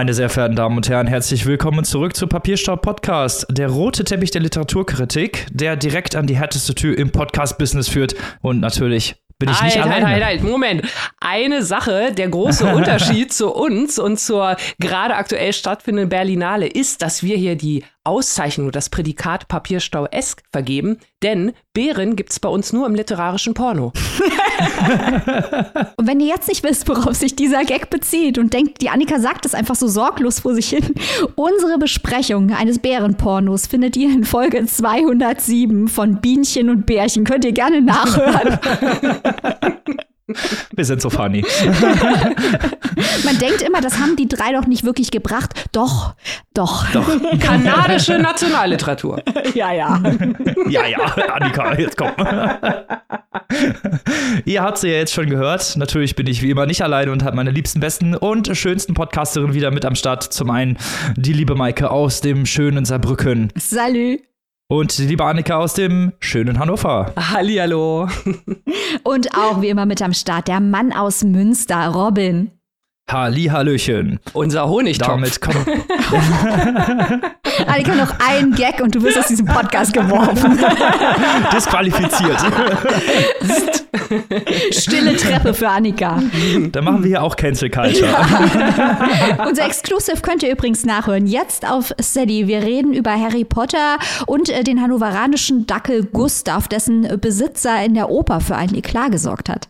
Meine sehr verehrten Damen und Herren, herzlich willkommen zurück zu Papierstaub Podcast, der rote Teppich der Literaturkritik, der direkt an die härteste Tür im Podcast-Business führt und natürlich bin ich nicht halt, alleine. Halt, halt, Moment. Eine Sache, der große Unterschied zu uns und zur gerade aktuell stattfindenden Berlinale ist, dass wir hier die Auszeichnung, das Prädikat Papierstau-esk vergeben, denn Bären gibt's bei uns nur im literarischen Porno. und wenn ihr jetzt nicht wisst, worauf sich dieser Gag bezieht und denkt, die Annika sagt es einfach so sorglos vor sich hin, unsere Besprechung eines Bärenpornos findet ihr in Folge 207 von Bienchen und Bärchen. Könnt ihr gerne nachhören. Wir sind so funny. Man denkt immer, das haben die drei doch nicht wirklich gebracht. Doch, doch. Doch. Kanadische Nationalliteratur. ja, ja. ja, ja, Annika, jetzt komm. Ihr habt sie ja jetzt schon gehört. Natürlich bin ich wie immer nicht alleine und habe meine liebsten, besten und schönsten Podcasterinnen wieder mit am Start. Zum einen die liebe Maike aus dem schönen Saarbrücken. Salü. Und die liebe Annika aus dem schönen Hannover. Hallihallo. Und auch wie immer mit am Start der Mann aus Münster, Robin. Hallihallöchen. Unser Honigtopf. Damit kommt. Annika, noch ein Gag und du wirst aus diesem Podcast geworfen. Disqualifiziert. Stille Treppe für Annika. Da machen wir hier auch Cancel Culture. Ja. Unser Exclusive könnt ihr übrigens nachhören. Jetzt auf Steady. Wir reden über Harry Potter und äh, den hannoveranischen Dackel Gustav, dessen Besitzer in der Oper für einen Eklat gesorgt hat.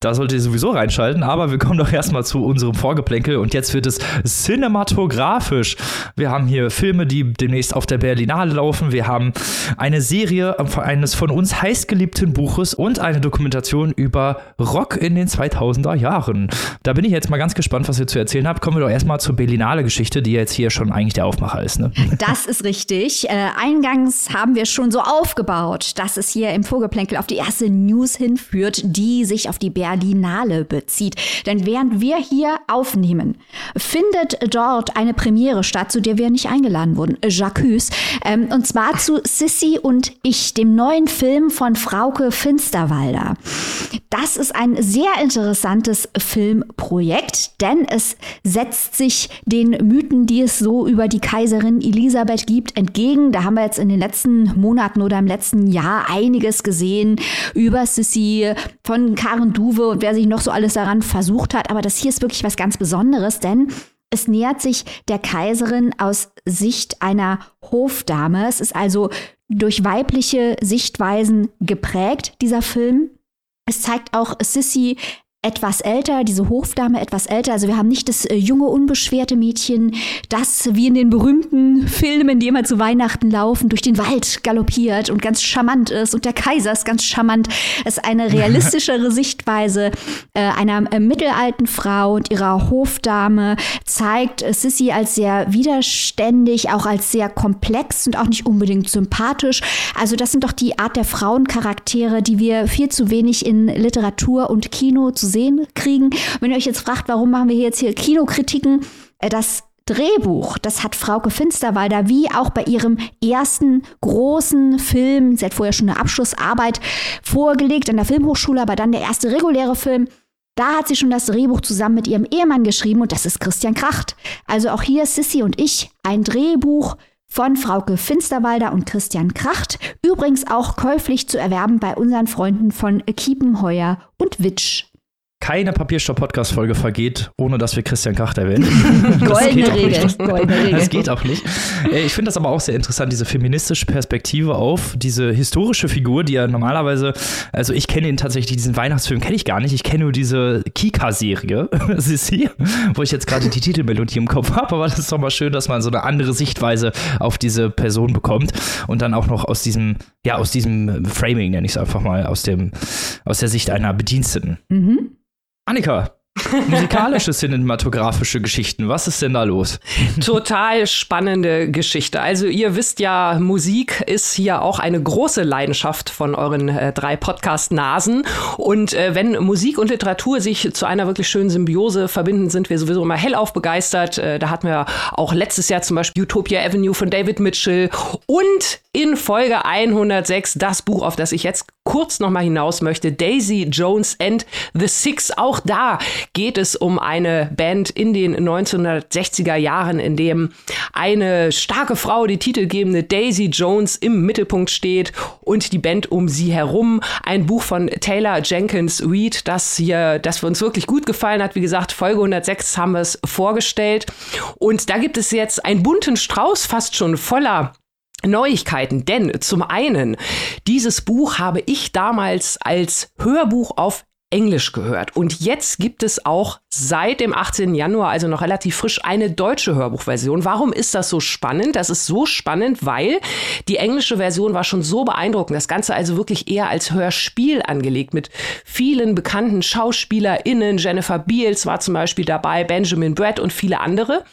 Da solltet ihr sowieso reinschalten, aber wir kommen doch erstmal zu unserem Vorgeplänkel und jetzt wird es cinematografisch. Wir haben hier Filme, die demnächst auf der Berlinale laufen. Wir haben eine Serie eines von uns heißgeliebten Buches und eine Dokumentation über Rock in den 2000er Jahren. Da bin ich jetzt mal ganz gespannt, was ihr zu erzählen habt. Kommen wir doch erstmal zur Berlinale-Geschichte, die jetzt hier schon eigentlich der Aufmacher ist. Ne? Das ist richtig. Äh, eingangs haben wir schon so aufgebaut, dass es hier im Vorgeplänkel auf die erste News hinführt, die sich auf die Berlinale Berlinale bezieht. Denn während wir hier aufnehmen, findet dort eine Premiere statt, zu der wir nicht eingeladen wurden. Jacques. Ähm, und zwar zu Sissy und ich, dem neuen Film von Frauke Finsterwalder. Das ist ein sehr interessantes Filmprojekt, denn es setzt sich den Mythen, die es so über die Kaiserin Elisabeth gibt, entgegen. Da haben wir jetzt in den letzten Monaten oder im letzten Jahr einiges gesehen über Sissy von Karen Duwe Uwe wer sich noch so alles daran versucht hat. Aber das hier ist wirklich was ganz Besonderes, denn es nähert sich der Kaiserin aus Sicht einer Hofdame. Es ist also durch weibliche Sichtweisen geprägt, dieser Film. Es zeigt auch Sissy etwas älter, diese Hofdame etwas älter. Also wir haben nicht das äh, junge, unbeschwerte Mädchen, das wie in den berühmten Filmen, die immer zu Weihnachten laufen, durch den Wald galoppiert und ganz charmant ist. Und der Kaiser ist ganz charmant. Es ist eine realistischere Sichtweise äh, einer äh, mittelalten Frau und ihrer Hofdame, zeigt äh, Sissy als sehr widerständig, auch als sehr komplex und auch nicht unbedingt sympathisch. Also das sind doch die Art der Frauencharaktere, die wir viel zu wenig in Literatur und Kino zu sehen kriegen. Wenn ihr euch jetzt fragt, warum machen wir jetzt hier Kinokritiken, äh, das Drehbuch, das hat Frauke Finsterwalder wie auch bei ihrem ersten großen Film, sie hat vorher schon eine Abschlussarbeit vorgelegt an der Filmhochschule, aber dann der erste reguläre Film, da hat sie schon das Drehbuch zusammen mit ihrem Ehemann geschrieben und das ist Christian Kracht. Also auch hier Sissy und ich ein Drehbuch von Frauke Finsterwalder und Christian Kracht, übrigens auch käuflich zu erwerben bei unseren Freunden von Kiepenheuer und Witsch keine Papierstopp-Podcast-Folge vergeht, ohne dass wir Christian Kracht erwähnen. Goldene Regel. Das, das geht auch nicht. Äh, ich finde das aber auch sehr interessant, diese feministische Perspektive auf diese historische Figur, die ja normalerweise, also ich kenne ihn tatsächlich, diesen Weihnachtsfilm kenne ich gar nicht. Ich kenne nur diese Kika-Serie, Sissi, wo ich jetzt gerade die Titelmelodie im Kopf habe, aber das ist doch mal schön, dass man so eine andere Sichtweise auf diese Person bekommt und dann auch noch aus diesem, ja, aus diesem Framing, nenne ich es einfach mal, aus dem, aus der Sicht einer Bediensteten. Mhm. Annika, Musikalische cinematografische Geschichten. Was ist denn da los? Total spannende Geschichte. Also ihr wisst ja, Musik ist hier auch eine große Leidenschaft von euren äh, drei Podcast-Nasen. Und äh, wenn Musik und Literatur sich zu einer wirklich schönen Symbiose verbinden, sind wir sowieso immer hellauf begeistert. Äh, da hatten wir auch letztes Jahr zum Beispiel Utopia Avenue von David Mitchell. Und in Folge 106 das Buch, auf das ich jetzt kurz nochmal hinaus möchte, Daisy Jones and the Six. Auch da geht es um eine Band in den 1960er Jahren, in dem eine starke Frau, die titelgebende Daisy Jones, im Mittelpunkt steht und die Band um sie herum. Ein Buch von Taylor Jenkins Reid, das hier, das uns wirklich gut gefallen hat. Wie gesagt, Folge 106 haben wir es vorgestellt. Und da gibt es jetzt einen bunten Strauß fast schon voller Neuigkeiten, denn zum einen, dieses Buch habe ich damals als Hörbuch auf Englisch gehört. Und jetzt gibt es auch seit dem 18. Januar, also noch relativ frisch, eine deutsche Hörbuchversion. Warum ist das so spannend? Das ist so spannend, weil die englische Version war schon so beeindruckend. Das Ganze also wirklich eher als Hörspiel angelegt mit vielen bekannten SchauspielerInnen. Jennifer Beals war zum Beispiel dabei, Benjamin Brett und viele andere.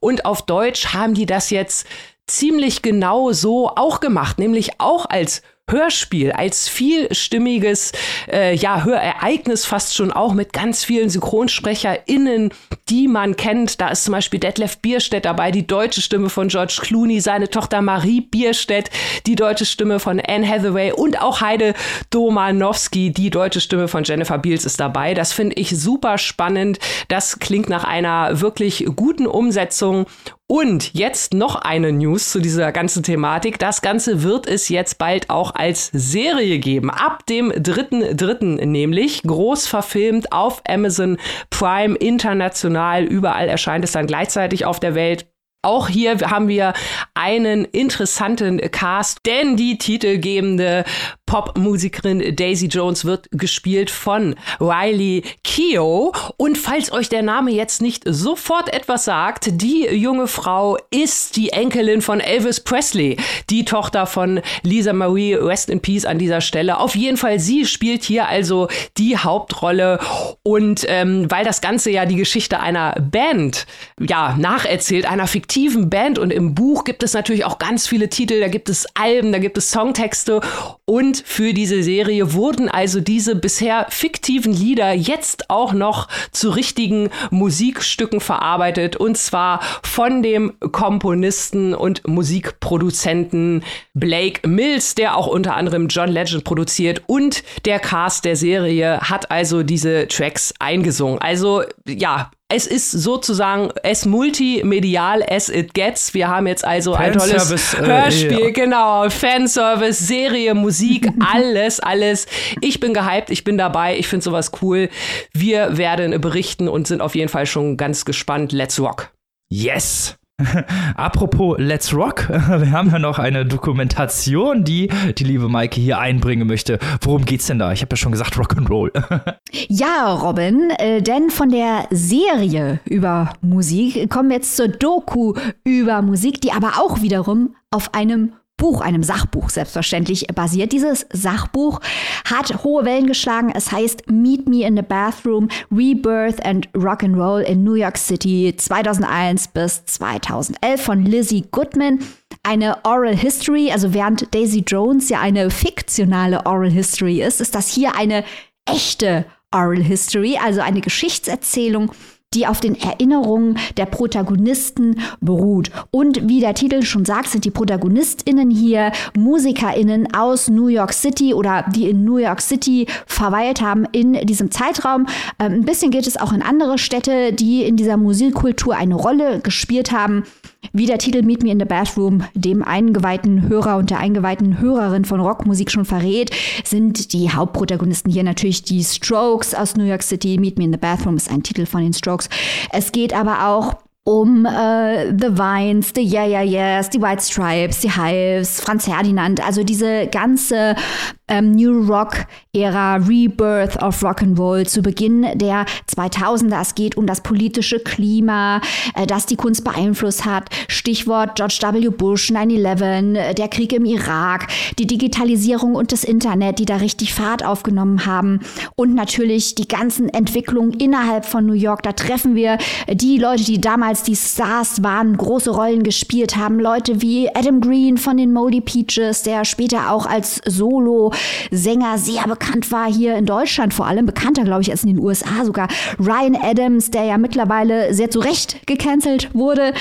Und auf Deutsch haben die das jetzt ziemlich genau so auch gemacht, nämlich auch als Hörspiel, als vielstimmiges äh, ja, Hörereignis fast schon auch mit ganz vielen SynchronsprecherInnen, die man kennt. Da ist zum Beispiel Detlef Bierstedt dabei, die deutsche Stimme von George Clooney, seine Tochter Marie Bierstedt, die deutsche Stimme von Anne Hathaway und auch Heide Domanowski, die deutsche Stimme von Jennifer Beals ist dabei. Das finde ich super spannend. Das klingt nach einer wirklich guten Umsetzung und jetzt noch eine News zu dieser ganzen Thematik. Das Ganze wird es jetzt bald auch als Serie geben. Ab dem 3.3. nämlich. Groß verfilmt auf Amazon Prime international. Überall erscheint es dann gleichzeitig auf der Welt. Auch hier haben wir einen interessanten Cast, denn die titelgebende Popmusikerin Daisy Jones wird gespielt von Riley Keough. Und falls euch der Name jetzt nicht sofort etwas sagt, die junge Frau ist die Enkelin von Elvis Presley, die Tochter von Lisa Marie, rest in peace an dieser Stelle. Auf jeden Fall, sie spielt hier also die Hauptrolle. Und ähm, weil das Ganze ja die Geschichte einer Band ja nacherzählt, einer fiktiven Band und im Buch gibt es natürlich auch ganz viele Titel, da gibt es Alben, da gibt es Songtexte und für diese Serie wurden also diese bisher fiktiven Lieder jetzt auch noch zu richtigen Musikstücken verarbeitet und zwar von dem Komponisten und Musikproduzenten Blake Mills, der auch unter anderem John Legend produziert und der Cast der Serie hat also diese Tracks eingesungen. Also ja, es ist sozusagen as multimedial as it gets. Wir haben jetzt also ein tolles äh, Hörspiel, ja. genau, Fanservice, Serie, Musik, alles, alles. Ich bin gehypt, ich bin dabei, ich finde sowas cool. Wir werden berichten und sind auf jeden Fall schon ganz gespannt. Let's rock. Yes! Apropos Let's Rock, wir haben ja noch eine Dokumentation, die die liebe Maike hier einbringen möchte. Worum geht's denn da? Ich habe ja schon gesagt Rock'n'Roll. ja, Robin, äh, denn von der Serie über Musik kommen wir jetzt zur Doku über Musik, die aber auch wiederum auf einem Buch, einem Sachbuch selbstverständlich basiert. Dieses Sachbuch hat hohe Wellen geschlagen. Es heißt Meet Me in the Bathroom, Rebirth and Rock and Roll in New York City 2001 bis 2011 von Lizzie Goodman. Eine Oral History, also während Daisy Jones ja eine fiktionale Oral History ist, ist das hier eine echte Oral History, also eine Geschichtserzählung die auf den Erinnerungen der Protagonisten beruht. Und wie der Titel schon sagt, sind die ProtagonistInnen hier MusikerInnen aus New York City oder die in New York City verweilt haben in diesem Zeitraum. Ähm, ein bisschen geht es auch in andere Städte, die in dieser Musikkultur eine Rolle gespielt haben. Wie der Titel Meet Me in the Bathroom dem eingeweihten Hörer und der eingeweihten Hörerin von Rockmusik schon verrät, sind die Hauptprotagonisten hier natürlich die Strokes aus New York City. Meet Me in the Bathroom ist ein Titel von den Strokes. Es geht aber auch um äh, The Vines, The Yeah Yeah Yeahs, die White Stripes, die Hives, Franz Ferdinand, also diese ganze ähm, New Rock-Ära, Rebirth of Rock and Roll zu Beginn der 2000er. Es geht um das politische Klima, äh, das die Kunst beeinflusst hat. Stichwort George W. Bush, 9-11, äh, der Krieg im Irak, die Digitalisierung und das Internet, die da richtig Fahrt aufgenommen haben. Und natürlich die ganzen Entwicklungen innerhalb von New York. Da treffen wir die Leute, die damals damals die Stars waren, große Rollen gespielt haben. Leute wie Adam Green von den Moldy Peaches, der später auch als Solo Sänger sehr bekannt war hier in Deutschland, vor allem bekannter, glaube ich, als in den USA sogar. Ryan Adams, der ja mittlerweile sehr zu Recht gecancelt wurde.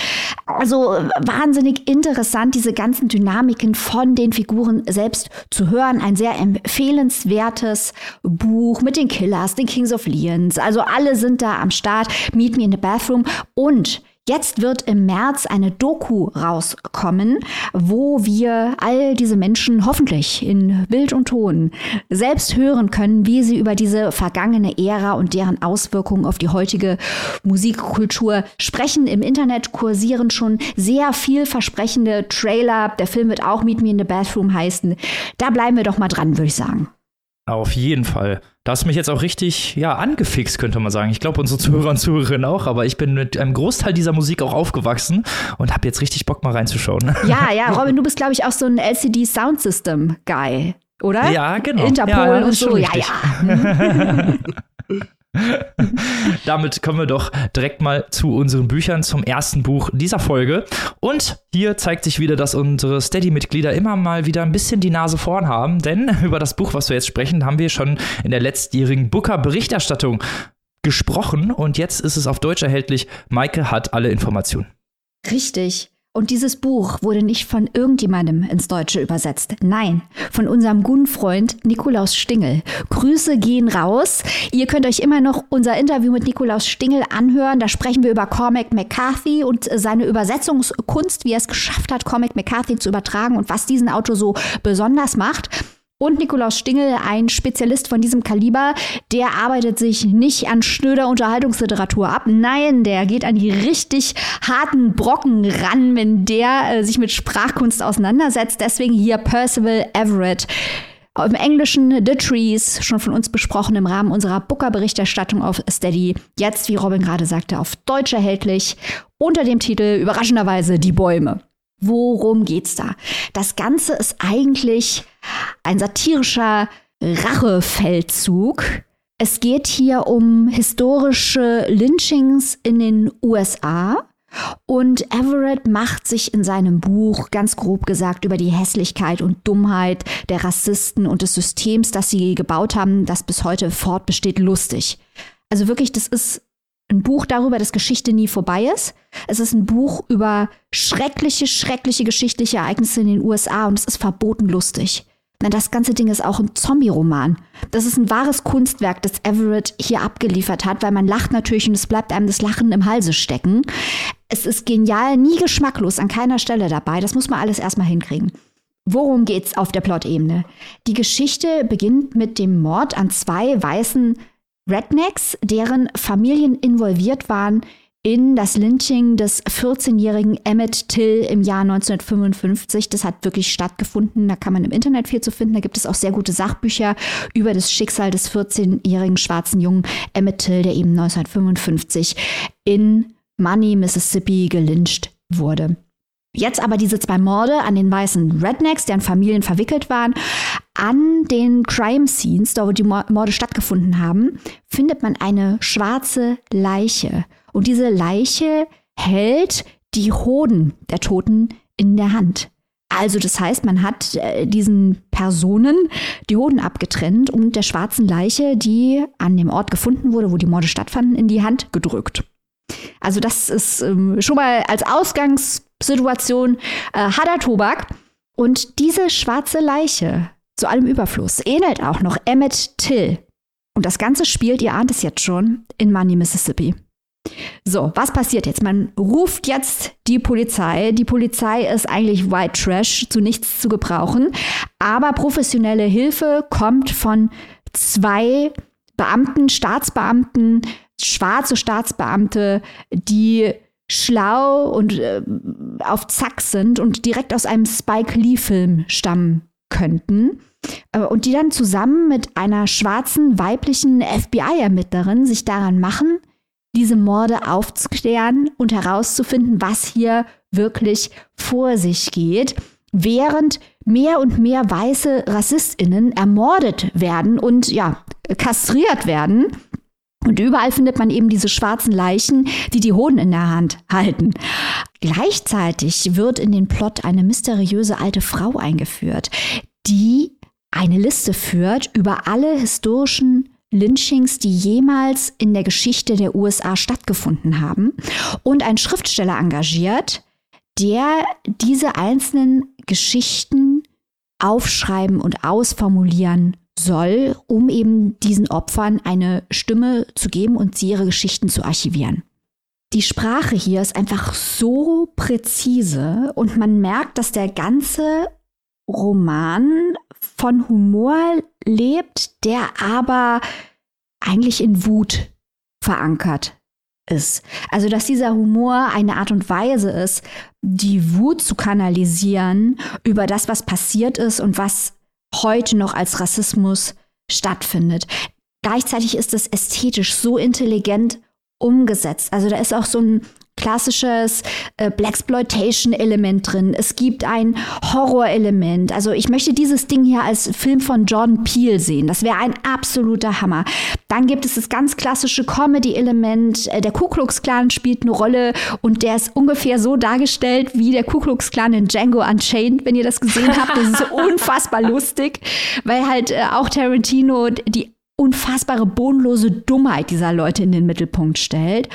Also wahnsinnig interessant, diese ganzen Dynamiken von den Figuren selbst zu hören. Ein sehr empfehlenswertes Buch mit den Killers, den Kings of Leons. Also alle sind da am Start. Meet Me in the Bathroom. Und Jetzt wird im März eine Doku rauskommen, wo wir all diese Menschen hoffentlich in Bild und Ton selbst hören können, wie sie über diese vergangene Ära und deren Auswirkungen auf die heutige Musikkultur sprechen. Im Internet kursieren schon sehr vielversprechende Trailer. Der Film wird auch Meet Me in the Bathroom heißen. Da bleiben wir doch mal dran, würde ich sagen. Auf jeden Fall. Da hast du mich jetzt auch richtig, ja, angefixt, könnte man sagen. Ich glaube, unsere Zuhörer und Zuhörerinnen auch, aber ich bin mit einem Großteil dieser Musik auch aufgewachsen und habe jetzt richtig Bock, mal reinzuschauen. Ja, ja, Robin, du bist, glaube ich, auch so ein LCD Sound System Guy, oder? Ja, genau. Interpol ja, und so, ja, ja. Damit kommen wir doch direkt mal zu unseren Büchern zum ersten Buch dieser Folge. Und hier zeigt sich wieder, dass unsere Steady-Mitglieder immer mal wieder ein bisschen die Nase vorn haben, denn über das Buch, was wir jetzt sprechen, haben wir schon in der letztjährigen Booker-Berichterstattung gesprochen und jetzt ist es auf Deutsch erhältlich. Maike hat alle Informationen. Richtig. Und dieses Buch wurde nicht von irgendjemandem ins Deutsche übersetzt. Nein, von unserem guten Freund Nikolaus Stingel. Grüße gehen raus. Ihr könnt euch immer noch unser Interview mit Nikolaus Stingel anhören. Da sprechen wir über Cormac McCarthy und seine Übersetzungskunst, wie er es geschafft hat, Cormac McCarthy zu übertragen und was diesen Autor so besonders macht. Und Nikolaus Stingel, ein Spezialist von diesem Kaliber, der arbeitet sich nicht an schnöder Unterhaltungsliteratur ab. Nein, der geht an die richtig harten Brocken ran, wenn der äh, sich mit Sprachkunst auseinandersetzt. Deswegen hier Percival Everett. Im Englischen The Trees, schon von uns besprochen im Rahmen unserer Booker-Berichterstattung auf Steady. Jetzt, wie Robin gerade sagte, auf Deutsch erhältlich. Unter dem Titel überraschenderweise Die Bäume. Worum geht's da? Das Ganze ist eigentlich ein satirischer Rachefeldzug. Es geht hier um historische Lynchings in den USA. Und Everett macht sich in seinem Buch ganz grob gesagt über die Hässlichkeit und Dummheit der Rassisten und des Systems, das sie gebaut haben, das bis heute fortbesteht, lustig. Also wirklich, das ist ein Buch darüber, dass Geschichte nie vorbei ist. Es ist ein Buch über schreckliche, schreckliche geschichtliche Ereignisse in den USA und es ist verboten lustig. Denn das ganze Ding ist auch ein Zombie-Roman. Das ist ein wahres Kunstwerk, das Everett hier abgeliefert hat, weil man lacht natürlich und es bleibt einem das Lachen im Halse stecken. Es ist genial, nie geschmacklos, an keiner Stelle dabei. Das muss man alles erstmal hinkriegen. Worum geht's auf der Plot-Ebene? Die Geschichte beginnt mit dem Mord an zwei weißen Rednecks, deren Familien involviert waren in das Lynching des 14-jährigen Emmett Till im Jahr 1955. Das hat wirklich stattgefunden. Da kann man im Internet viel zu finden. Da gibt es auch sehr gute Sachbücher über das Schicksal des 14-jährigen schwarzen Jungen Emmett Till, der eben 1955 in Money, Mississippi gelyncht wurde. Jetzt aber diese zwei Morde an den weißen Rednecks, deren Familien verwickelt waren, an den Crime Scenes, da wo die Morde stattgefunden haben, findet man eine schwarze Leiche. Und diese Leiche hält die Hoden der Toten in der Hand. Also das heißt, man hat äh, diesen Personen die Hoden abgetrennt und der schwarzen Leiche, die an dem Ort gefunden wurde, wo die Morde stattfanden, in die Hand gedrückt. Also das ist ähm, schon mal als Ausgangssituation äh, harter Tobak. Und diese schwarze Leiche, zu allem Überfluss, ähnelt auch noch Emmett Till. Und das Ganze spielt, ihr ahnt es jetzt schon, in Money, Mississippi. So, was passiert jetzt? Man ruft jetzt die Polizei. Die Polizei ist eigentlich White Trash, zu nichts zu gebrauchen. Aber professionelle Hilfe kommt von zwei Beamten, Staatsbeamten, schwarze Staatsbeamte, die schlau und äh, auf Zack sind und direkt aus einem Spike Lee-Film stammen könnten. Äh, und die dann zusammen mit einer schwarzen weiblichen FBI-Ermittlerin sich daran machen, diese Morde aufzuklären und herauszufinden, was hier wirklich vor sich geht, während mehr und mehr weiße Rassistinnen ermordet werden und ja, kastriert werden und überall findet man eben diese schwarzen Leichen, die die Hoden in der Hand halten. Gleichzeitig wird in den Plot eine mysteriöse alte Frau eingeführt, die eine Liste führt über alle historischen Lynchings, die jemals in der Geschichte der USA stattgefunden haben und einen Schriftsteller engagiert, der diese einzelnen Geschichten aufschreiben und ausformulieren soll, um eben diesen Opfern eine Stimme zu geben und sie ihre Geschichten zu archivieren. Die Sprache hier ist einfach so präzise und man merkt, dass der ganze Roman von Humor lebt, der aber eigentlich in Wut verankert ist. Also, dass dieser Humor eine Art und Weise ist, die Wut zu kanalisieren über das, was passiert ist und was heute noch als Rassismus stattfindet. Gleichzeitig ist es ästhetisch so intelligent umgesetzt. Also da ist auch so ein klassisches äh, Blaxploitation-Element drin. Es gibt ein Horror-Element. Also ich möchte dieses Ding hier als Film von Jordan Peele sehen. Das wäre ein absoluter Hammer. Dann gibt es das ganz klassische Comedy-Element. Äh, der Ku Klux Klan spielt eine Rolle und der ist ungefähr so dargestellt wie der Ku Klux Klan in Django Unchained, wenn ihr das gesehen habt. Das ist unfassbar lustig, weil halt äh, auch Tarantino die unfassbare bodenlose Dummheit dieser Leute in den Mittelpunkt stellt.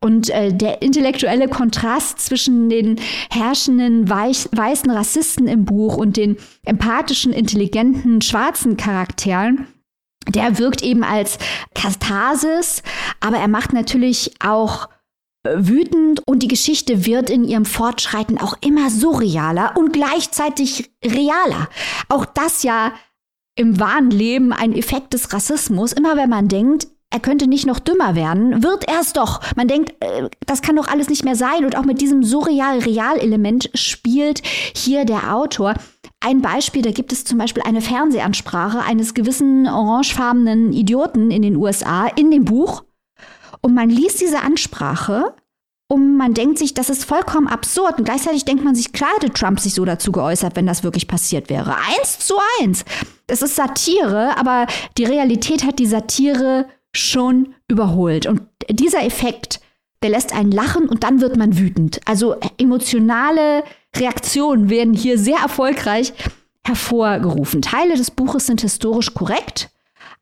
Und äh, der intellektuelle Kontrast zwischen den herrschenden weich, weißen Rassisten im Buch und den empathischen, intelligenten, schwarzen Charakteren, der wirkt eben als Katharsis, aber er macht natürlich auch äh, wütend und die Geschichte wird in ihrem Fortschreiten auch immer surrealer und gleichzeitig realer. Auch das ja im wahren Leben ein Effekt des Rassismus. Immer wenn man denkt, er könnte nicht noch dümmer werden, wird er es doch. Man denkt, äh, das kann doch alles nicht mehr sein. Und auch mit diesem surreal-real-Element spielt hier der Autor. Ein Beispiel, da gibt es zum Beispiel eine Fernsehansprache eines gewissen orangefarbenen Idioten in den USA in dem Buch. Und man liest diese Ansprache und man denkt sich, das ist vollkommen absurd. Und gleichzeitig denkt man sich, klar hätte Trump sich so dazu geäußert, wenn das wirklich passiert wäre. Eins zu eins. Es ist Satire, aber die Realität hat die Satire schon überholt. Und dieser Effekt, der lässt einen lachen und dann wird man wütend. Also emotionale Reaktionen werden hier sehr erfolgreich hervorgerufen. Teile des Buches sind historisch korrekt.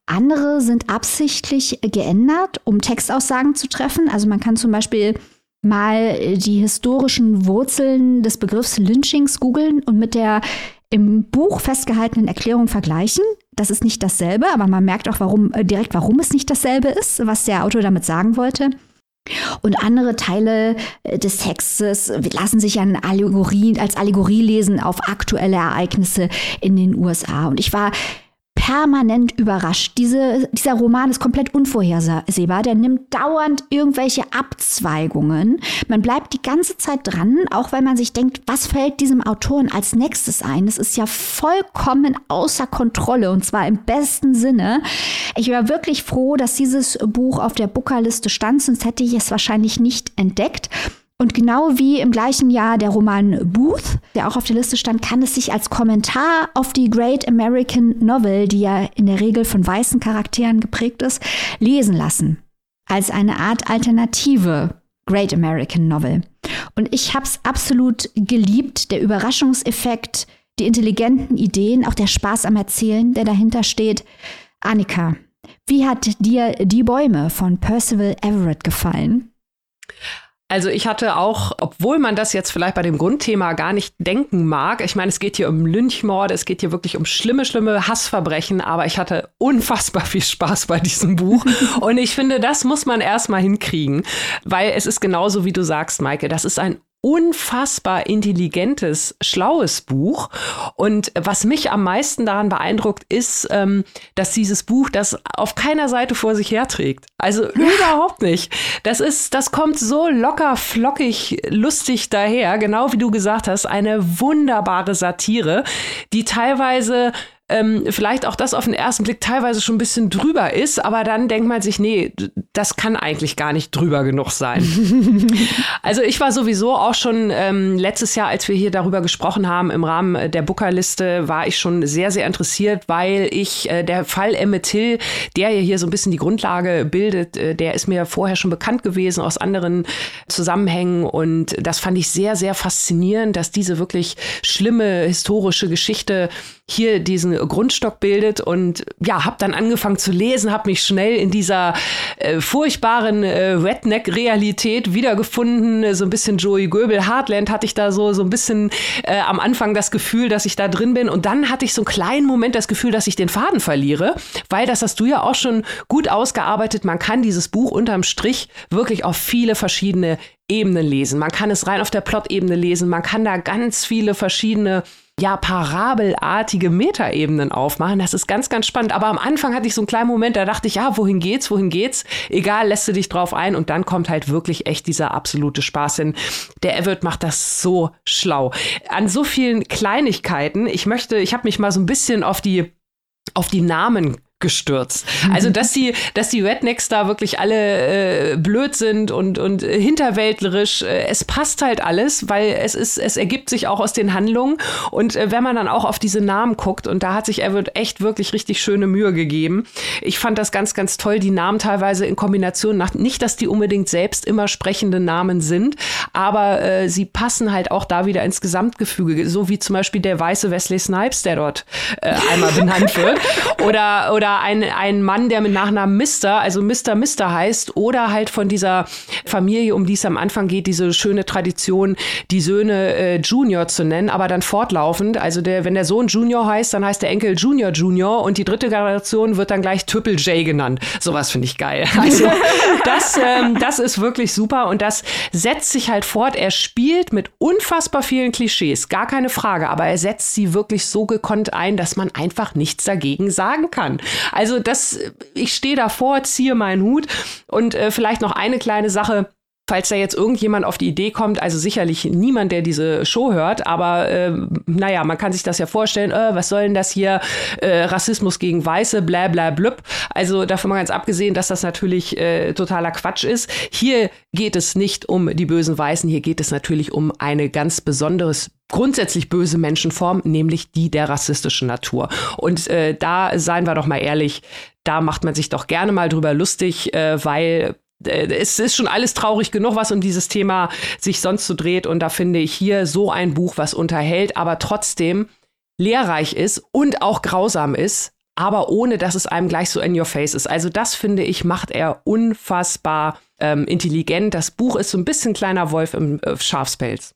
Andere sind absichtlich geändert, um Textaussagen zu treffen. Also man kann zum Beispiel mal die historischen Wurzeln des Begriffs Lynchings googeln und mit der im Buch festgehaltenen Erklärung vergleichen. Das ist nicht dasselbe, aber man merkt auch warum, äh, direkt, warum es nicht dasselbe ist, was der Autor damit sagen wollte. Und andere Teile äh, des Textes lassen sich an Allegorie, als Allegorie lesen auf aktuelle Ereignisse in den USA. Und ich war permanent überrascht. Diese, dieser Roman ist komplett unvorhersehbar. Der nimmt dauernd irgendwelche Abzweigungen. Man bleibt die ganze Zeit dran, auch weil man sich denkt, was fällt diesem Autoren als nächstes ein? Das ist ja vollkommen außer Kontrolle und zwar im besten Sinne. Ich war wirklich froh, dass dieses Buch auf der Bookerliste stand, sonst hätte ich es wahrscheinlich nicht entdeckt. Und genau wie im gleichen Jahr der Roman Booth, der auch auf der Liste stand, kann es sich als Kommentar auf die Great American Novel, die ja in der Regel von weißen Charakteren geprägt ist, lesen lassen. Als eine Art alternative Great American Novel. Und ich habe es absolut geliebt, der Überraschungseffekt, die intelligenten Ideen, auch der Spaß am Erzählen, der dahinter steht. Annika, wie hat dir Die Bäume von Percival Everett gefallen? Also ich hatte auch, obwohl man das jetzt vielleicht bei dem Grundthema gar nicht denken mag, ich meine, es geht hier um Lynchmorde, es geht hier wirklich um schlimme, schlimme Hassverbrechen, aber ich hatte unfassbar viel Spaß bei diesem Buch. Und ich finde, das muss man erstmal hinkriegen, weil es ist genauso, wie du sagst, Maike, das ist ein unfassbar intelligentes, schlaues Buch. Und was mich am meisten daran beeindruckt, ist, ähm, dass dieses Buch das auf keiner Seite vor sich herträgt. Also ja. überhaupt nicht. Das ist, das kommt so locker, flockig, lustig daher, genau wie du gesagt hast, eine wunderbare Satire, die teilweise ähm, vielleicht auch das auf den ersten Blick teilweise schon ein bisschen drüber ist, aber dann denkt man sich, nee, das kann eigentlich gar nicht drüber genug sein. also ich war sowieso auch schon ähm, letztes Jahr, als wir hier darüber gesprochen haben, im Rahmen der Bookerliste, war ich schon sehr, sehr interessiert, weil ich äh, der Fall Emmett Till, der ja hier so ein bisschen die Grundlage bildet, äh, der ist mir vorher schon bekannt gewesen aus anderen Zusammenhängen und das fand ich sehr, sehr faszinierend, dass diese wirklich schlimme historische Geschichte hier diesen Grundstock bildet und ja, habe dann angefangen zu lesen, habe mich schnell in dieser äh, furchtbaren äh, Redneck-Realität wiedergefunden, so ein bisschen Joey Goebel, Heartland hatte ich da so so ein bisschen äh, am Anfang das Gefühl, dass ich da drin bin und dann hatte ich so einen kleinen Moment das Gefühl, dass ich den Faden verliere, weil das hast du ja auch schon gut ausgearbeitet. Man kann dieses Buch unterm Strich wirklich auf viele verschiedene Ebenen lesen. Man kann es rein auf der Plot-Ebene lesen. Man kann da ganz viele verschiedene ja, parabelartige Metaebenen aufmachen. Das ist ganz, ganz spannend. Aber am Anfang hatte ich so einen kleinen Moment, da dachte ich, ja, wohin geht's, wohin geht's? Egal, lässt du dich drauf ein. Und dann kommt halt wirklich echt dieser absolute Spaß hin. Der Everett macht das so schlau. An so vielen Kleinigkeiten. Ich möchte, ich habe mich mal so ein bisschen auf die auf die Namen gestürzt. Also, dass die, dass die Rednecks da wirklich alle äh, blöd sind und, und hinterwäldlerisch, äh, es passt halt alles, weil es ist, es ergibt sich auch aus den Handlungen. Und äh, wenn man dann auch auf diese Namen guckt, und da hat sich Everett echt wirklich richtig schöne Mühe gegeben. Ich fand das ganz, ganz toll, die Namen teilweise in Kombination nach, nicht, dass die unbedingt selbst immer sprechende Namen sind, aber äh, sie passen halt auch da wieder ins Gesamtgefüge, so wie zum Beispiel der weiße Wesley Snipes, der dort äh, einmal benannt wird. Oder, oder oder ein, ein Mann, der mit Nachnamen Mister, also Mister Mister heißt, oder halt von dieser Familie, um die es am Anfang geht, diese schöne Tradition, die Söhne äh, Junior zu nennen, aber dann fortlaufend. Also der, wenn der Sohn Junior heißt, dann heißt der Enkel Junior Junior und die dritte Generation wird dann gleich Triple J genannt. Sowas finde ich geil. Also das, ähm, das ist wirklich super und das setzt sich halt fort. Er spielt mit unfassbar vielen Klischees, gar keine Frage, aber er setzt sie wirklich so gekonnt ein, dass man einfach nichts dagegen sagen kann. Also das, ich stehe davor, ziehe meinen Hut und äh, vielleicht noch eine kleine Sache. Falls da jetzt irgendjemand auf die Idee kommt, also sicherlich niemand, der diese Show hört, aber äh, naja, man kann sich das ja vorstellen, äh, was soll denn das hier, äh, Rassismus gegen Weiße, bla bla blub. Also davon mal ganz abgesehen, dass das natürlich äh, totaler Quatsch ist. Hier geht es nicht um die bösen Weißen, hier geht es natürlich um eine ganz besonderes grundsätzlich böse Menschenform, nämlich die der rassistischen Natur. Und äh, da seien wir doch mal ehrlich, da macht man sich doch gerne mal drüber lustig, äh, weil es ist schon alles traurig genug, was um dieses Thema sich sonst so dreht. Und da finde ich hier so ein Buch, was unterhält, aber trotzdem lehrreich ist und auch grausam ist, aber ohne dass es einem gleich so in your face ist. Also das finde ich, macht er unfassbar ähm, intelligent. Das Buch ist so ein bisschen kleiner Wolf im äh, Schafspelz.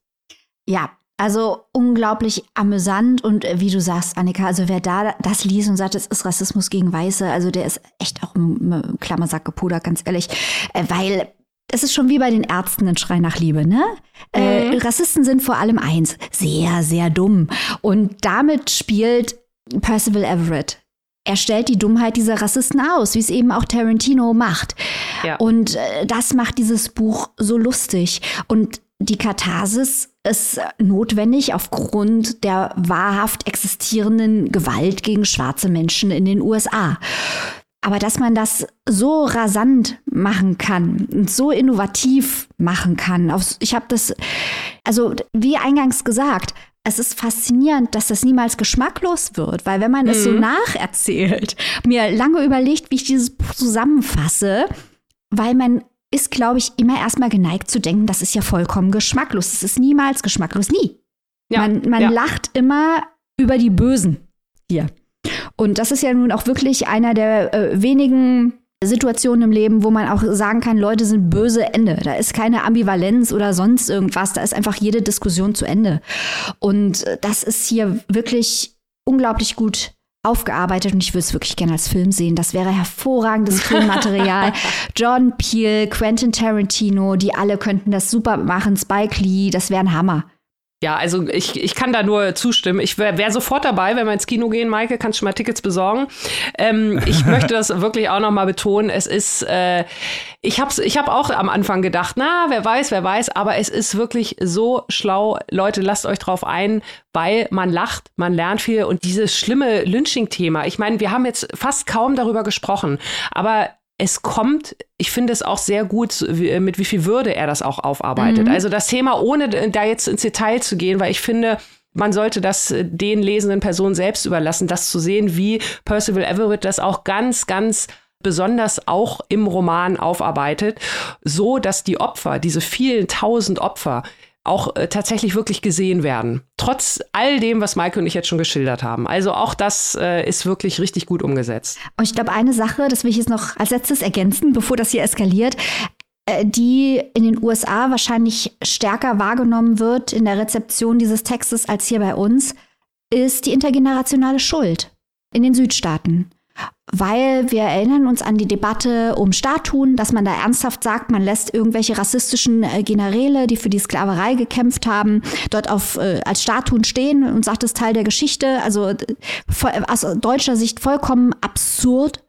Ja, also unglaublich amüsant und äh, wie du sagst, Annika, also wer da das liest und sagt, es ist Rassismus gegen Weiße, also der ist echt auch im Klammersack gepudert, ganz ehrlich, äh, weil es ist schon wie bei den Ärzten ein Schrei nach Liebe, ne? Äh, mhm. Äh, Rassisten sind vor allem eins, sehr, sehr dumm. Und damit spielt Percival Everett. Er stellt die Dummheit dieser Rassisten aus, wie es eben auch Tarantino macht. Ja. Und äh, das macht dieses Buch so lustig. Und die Katharsis ist notwendig aufgrund der wahrhaft existierenden Gewalt gegen schwarze Menschen in den USA. Aber dass man das so rasant machen kann und so innovativ machen kann, ich habe das, also wie eingangs gesagt, es ist faszinierend, dass das niemals geschmacklos wird, weil wenn man es mhm. so nacherzählt, mir lange überlegt, wie ich dieses Buch zusammenfasse, weil man ist, glaube ich, immer erstmal geneigt zu denken, das ist ja vollkommen geschmacklos. Es ist niemals geschmacklos, nie. Ja, man man ja. lacht immer über die Bösen hier. Und das ist ja nun auch wirklich einer der äh, wenigen Situationen im Leben, wo man auch sagen kann, Leute sind böse Ende. Da ist keine Ambivalenz oder sonst irgendwas. Da ist einfach jede Diskussion zu Ende. Und äh, das ist hier wirklich unglaublich gut aufgearbeitet und ich würde es wirklich gerne als Film sehen. Das wäre hervorragendes Filmmaterial. John Peel, Quentin Tarantino, die alle könnten das super machen. Spike Lee, das wäre ein Hammer. Ja, also ich, ich kann da nur zustimmen. Ich wäre wär sofort dabei, wenn wir ins Kino gehen, Maike, kannst du schon mal Tickets besorgen. Ähm, ich möchte das wirklich auch noch mal betonen. Es ist, äh, ich habe ich hab auch am Anfang gedacht, na, wer weiß, wer weiß, aber es ist wirklich so schlau. Leute, lasst euch drauf ein, weil man lacht, man lernt viel und dieses schlimme Lynching-Thema. Ich meine, wir haben jetzt fast kaum darüber gesprochen, aber es kommt, ich finde es auch sehr gut, mit wie viel Würde er das auch aufarbeitet. Mhm. Also das Thema, ohne da jetzt ins Detail zu gehen, weil ich finde, man sollte das den lesenden Personen selbst überlassen, das zu sehen, wie Percival Everett das auch ganz, ganz besonders auch im Roman aufarbeitet, so dass die Opfer, diese vielen tausend Opfer, auch äh, tatsächlich wirklich gesehen werden. Trotz all dem, was Maike und ich jetzt schon geschildert haben. Also auch das äh, ist wirklich richtig gut umgesetzt. Und ich glaube, eine Sache, das will ich jetzt noch als letztes ergänzen, bevor das hier eskaliert, äh, die in den USA wahrscheinlich stärker wahrgenommen wird in der Rezeption dieses Textes als hier bei uns, ist die intergenerationale Schuld in den Südstaaten weil wir erinnern uns an die Debatte um Statuen, dass man da ernsthaft sagt, man lässt irgendwelche rassistischen äh, Generäle, die für die Sklaverei gekämpft haben, dort auf, äh, als Statuen stehen und sagt, das ist Teil der Geschichte. Also voll, aus deutscher Sicht vollkommen absurd.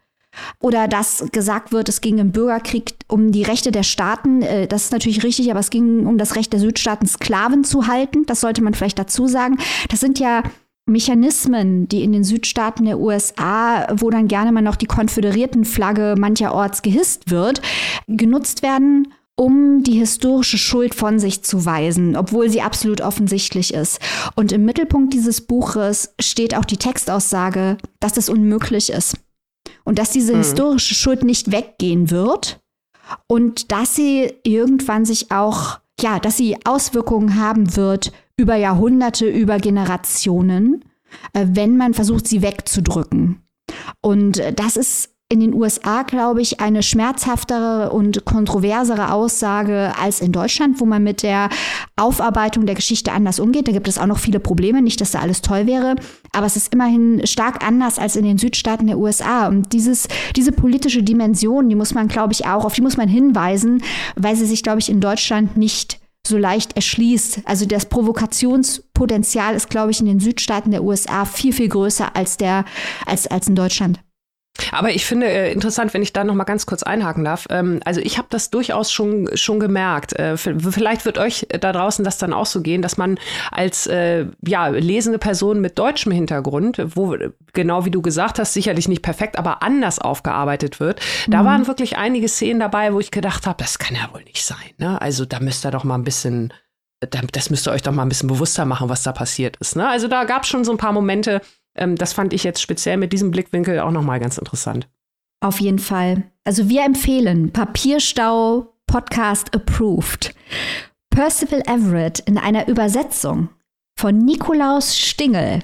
Oder dass gesagt wird, es ging im Bürgerkrieg um die Rechte der Staaten. Äh, das ist natürlich richtig, aber es ging um das Recht der Südstaaten, Sklaven zu halten. Das sollte man vielleicht dazu sagen. Das sind ja Mechanismen, die in den Südstaaten der USA, wo dann gerne mal noch die Konföderiertenflagge mancherorts gehisst wird, genutzt werden, um die historische Schuld von sich zu weisen, obwohl sie absolut offensichtlich ist. Und im Mittelpunkt dieses Buches steht auch die Textaussage, dass es unmöglich ist und dass diese mhm. historische Schuld nicht weggehen wird und dass sie irgendwann sich auch, ja, dass sie Auswirkungen haben wird über Jahrhunderte, über Generationen, äh, wenn man versucht, sie wegzudrücken. Und äh, das ist in den USA, glaube ich, eine schmerzhaftere und kontroversere Aussage als in Deutschland, wo man mit der Aufarbeitung der Geschichte anders umgeht. Da gibt es auch noch viele Probleme, nicht, dass da alles toll wäre, aber es ist immerhin stark anders als in den Südstaaten der USA. Und dieses, diese politische Dimension, die muss man, glaube ich, auch, auf die muss man hinweisen, weil sie sich, glaube ich, in Deutschland nicht so leicht erschließt. Also das Provokationspotenzial ist, glaube ich, in den Südstaaten der USA viel, viel größer als, der, als, als in Deutschland. Aber ich finde äh, interessant, wenn ich da noch mal ganz kurz einhaken darf. Ähm, also ich habe das durchaus schon schon gemerkt. Äh, vielleicht wird euch da draußen das dann auch so gehen, dass man als äh, ja lesende Person mit deutschem Hintergrund, wo genau wie du gesagt hast, sicherlich nicht perfekt, aber anders aufgearbeitet wird. Mhm. Da waren wirklich einige Szenen dabei, wo ich gedacht habe, das kann ja wohl nicht sein. Ne? Also da müsst ihr doch mal ein bisschen das müsst ihr euch doch mal ein bisschen bewusster machen, was da passiert ist. Ne? Also da gab es schon so ein paar Momente, ähm, das fand ich jetzt speziell mit diesem Blickwinkel auch nochmal ganz interessant. Auf jeden Fall. Also wir empfehlen Papierstau Podcast approved. Percival Everett in einer Übersetzung von Nikolaus Stingel.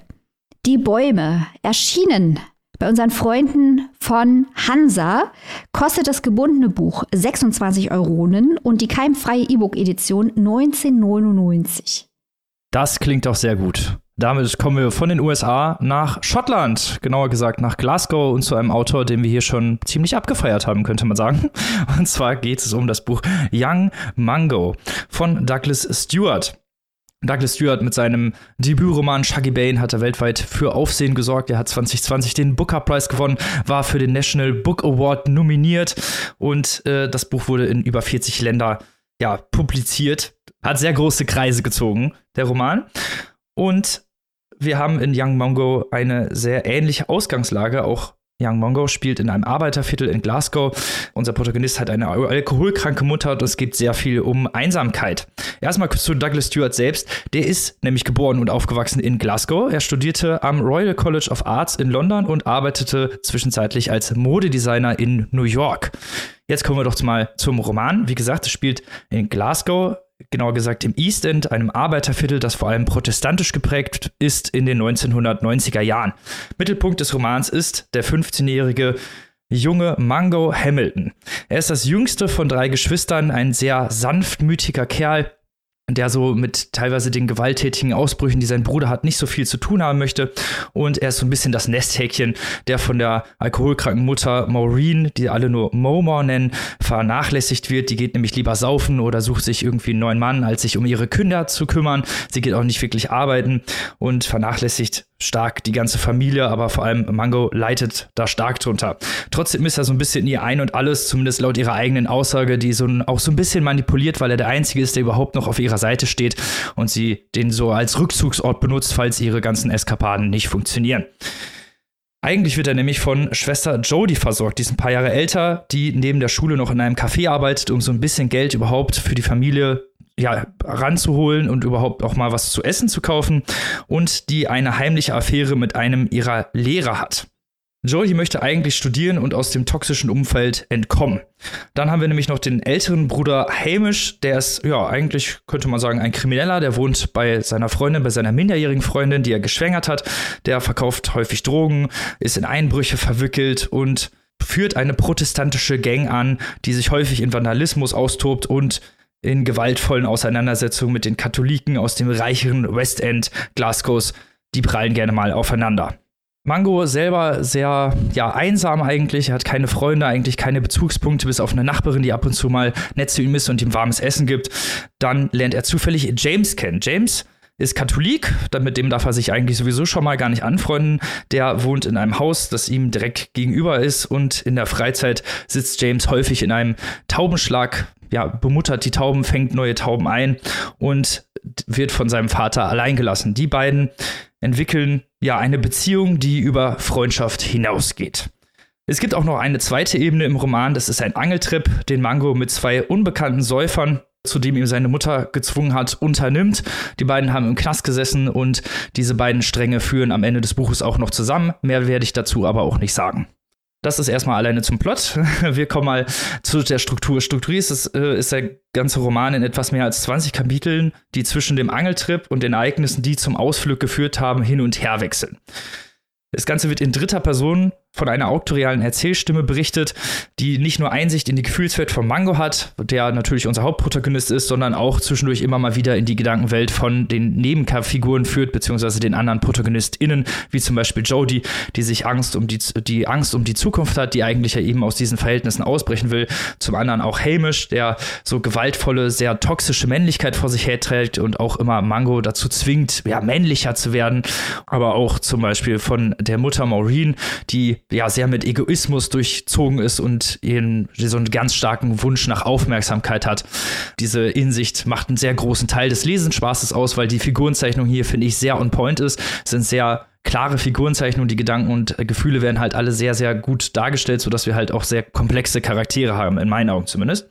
Die Bäume erschienen bei unseren Freunden von Hansa. Kostet das gebundene Buch 26 Euronen und die keimfreie E-Book-Edition 1999. Das klingt doch sehr gut. Damit kommen wir von den USA nach Schottland, genauer gesagt nach Glasgow und zu einem Autor, den wir hier schon ziemlich abgefeiert haben, könnte man sagen. Und zwar geht es um das Buch Young Mango von Douglas Stewart. Douglas Stewart mit seinem Debütroman Shaggy Bane hat er weltweit für Aufsehen gesorgt. Er hat 2020 den Booker Prize gewonnen, war für den National Book Award nominiert und äh, das Buch wurde in über 40 Länder ja, publiziert. Hat sehr große Kreise gezogen, der Roman. Und wir haben in Young Mongo eine sehr ähnliche Ausgangslage. Auch Young Mongo spielt in einem Arbeiterviertel in Glasgow. Unser Protagonist hat eine alkoholkranke Mutter und es geht sehr viel um Einsamkeit. Erstmal zu Douglas Stewart selbst. Der ist nämlich geboren und aufgewachsen in Glasgow. Er studierte am Royal College of Arts in London und arbeitete zwischenzeitlich als Modedesigner in New York. Jetzt kommen wir doch mal zum Roman. Wie gesagt, es spielt in Glasgow genauer gesagt im East End, einem Arbeiterviertel, das vor allem protestantisch geprägt ist in den 1990er Jahren. Mittelpunkt des Romans ist der 15-jährige junge Mango Hamilton. Er ist das jüngste von drei Geschwistern, ein sehr sanftmütiger Kerl, der so mit teilweise den gewalttätigen Ausbrüchen, die sein Bruder hat, nicht so viel zu tun haben möchte. Und er ist so ein bisschen das Nesthäkchen, der von der alkoholkranken Mutter Maureen, die alle nur Momor nennen, vernachlässigt wird. Die geht nämlich lieber saufen oder sucht sich irgendwie einen neuen Mann, als sich um ihre Kinder zu kümmern. Sie geht auch nicht wirklich arbeiten und vernachlässigt stark die ganze Familie, aber vor allem Mango leitet da stark drunter. Trotzdem ist er so ein bisschen ihr Ein und Alles, zumindest laut ihrer eigenen Aussage, die so auch so ein bisschen manipuliert, weil er der Einzige ist, der überhaupt noch auf ihrer Seite steht und sie den so als Rückzugsort benutzt, falls ihre ganzen Eskapaden nicht funktionieren. Eigentlich wird er nämlich von Schwester Jodie versorgt, die ist ein paar Jahre älter, die neben der Schule noch in einem Café arbeitet, um so ein bisschen Geld überhaupt für die Familie ja, ranzuholen und überhaupt auch mal was zu essen zu kaufen und die eine heimliche Affäre mit einem ihrer Lehrer hat. Jodie möchte eigentlich studieren und aus dem toxischen Umfeld entkommen. Dann haben wir nämlich noch den älteren Bruder Hamish, der ist, ja, eigentlich könnte man sagen, ein Krimineller, der wohnt bei seiner Freundin, bei seiner minderjährigen Freundin, die er geschwängert hat. Der verkauft häufig Drogen, ist in Einbrüche verwickelt und führt eine protestantische Gang an, die sich häufig in Vandalismus austobt und in gewaltvollen Auseinandersetzungen mit den Katholiken aus dem reicheren West End Glasgows. Die prallen gerne mal aufeinander. Mango selber sehr ja, einsam eigentlich. Er hat keine Freunde, eigentlich keine Bezugspunkte, bis auf eine Nachbarin, die ab und zu mal nett zu ihm ist und ihm warmes Essen gibt. Dann lernt er zufällig James kennen. James ist Katholik, mit dem darf er sich eigentlich sowieso schon mal gar nicht anfreunden. Der wohnt in einem Haus, das ihm direkt gegenüber ist und in der Freizeit sitzt James häufig in einem Taubenschlag, ja, bemuttert die Tauben, fängt neue Tauben ein und wird von seinem Vater allein gelassen. Die beiden entwickeln ja eine Beziehung, die über Freundschaft hinausgeht. Es gibt auch noch eine zweite Ebene im Roman, das ist ein Angeltrip, den Mango mit zwei unbekannten Säufern, zu dem ihm seine Mutter gezwungen hat, unternimmt. Die beiden haben im Knast gesessen und diese beiden Stränge führen am Ende des Buches auch noch zusammen. Mehr werde ich dazu aber auch nicht sagen. Das ist erstmal alleine zum Plot. Wir kommen mal zu der Struktur. Strukturiert ist, äh, ist der ganze Roman in etwas mehr als 20 Kapiteln, die zwischen dem Angeltrip und den Ereignissen, die zum Ausflug geführt haben, hin und her wechseln. Das Ganze wird in dritter Person von einer autorialen Erzählstimme berichtet, die nicht nur Einsicht in die Gefühlswelt von Mango hat, der natürlich unser Hauptprotagonist ist, sondern auch zwischendurch immer mal wieder in die Gedankenwelt von den Nebenfiguren führt, beziehungsweise den anderen ProtagonistInnen, wie zum Beispiel Jodie, die sich Angst um die, die Angst um die Zukunft hat, die eigentlich ja eben aus diesen Verhältnissen ausbrechen will. Zum anderen auch Hamish, der so gewaltvolle, sehr toxische Männlichkeit vor sich herträgt und auch immer Mango dazu zwingt, ja, männlicher zu werden. Aber auch zum Beispiel von der Mutter Maureen, die ja sehr mit Egoismus durchzogen ist und ihren, so einen ganz starken Wunsch nach Aufmerksamkeit hat. Diese Insicht macht einen sehr großen Teil des Lesenspaßes aus, weil die Figurenzeichnung hier, finde ich, sehr on point ist. Es sind sehr klare Figurenzeichnungen, die Gedanken und Gefühle werden halt alle sehr, sehr gut dargestellt, sodass wir halt auch sehr komplexe Charaktere haben, in meinen Augen zumindest.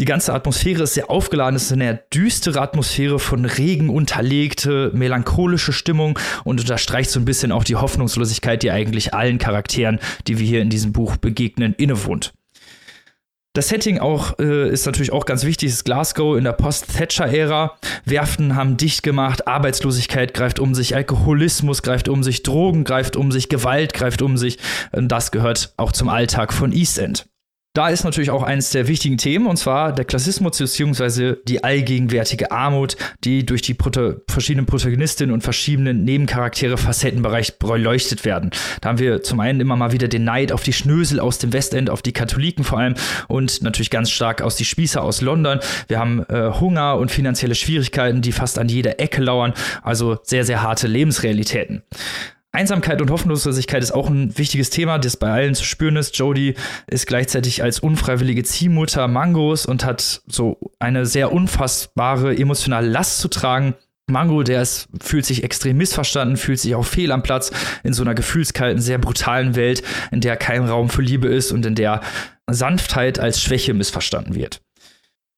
Die ganze Atmosphäre ist sehr aufgeladen, es ist eine düstere Atmosphäre von Regen unterlegte, melancholische Stimmung und unterstreicht so ein bisschen auch die Hoffnungslosigkeit, die eigentlich allen Charakteren, die wir hier in diesem Buch begegnen, innewohnt. Das Setting auch äh, ist natürlich auch ganz wichtig, ist Glasgow in der Post-Thatcher-Ära. Werften haben dicht gemacht, Arbeitslosigkeit greift um sich, Alkoholismus greift um sich, Drogen greift um sich, Gewalt greift um sich. Und das gehört auch zum Alltag von East End. Da ist natürlich auch eines der wichtigen Themen, und zwar der Klassismus bzw. die allgegenwärtige Armut, die durch die Proto verschiedenen Protagonistinnen und verschiedenen Nebencharaktere Facettenbereich beleuchtet werden. Da haben wir zum einen immer mal wieder den Neid auf die Schnösel aus dem Westend, auf die Katholiken vor allem und natürlich ganz stark aus die Spießer aus London. Wir haben äh, Hunger und finanzielle Schwierigkeiten, die fast an jeder Ecke lauern, also sehr, sehr harte Lebensrealitäten. Einsamkeit und Hoffnungslosigkeit ist auch ein wichtiges Thema, das bei allen zu spüren ist. Jodie ist gleichzeitig als unfreiwillige Ziehmutter Mangos und hat so eine sehr unfassbare emotionale Last zu tragen. Mango, der ist, fühlt sich extrem missverstanden, fühlt sich auch fehl am Platz in so einer gefühlskalten, sehr brutalen Welt, in der kein Raum für Liebe ist und in der Sanftheit als Schwäche missverstanden wird.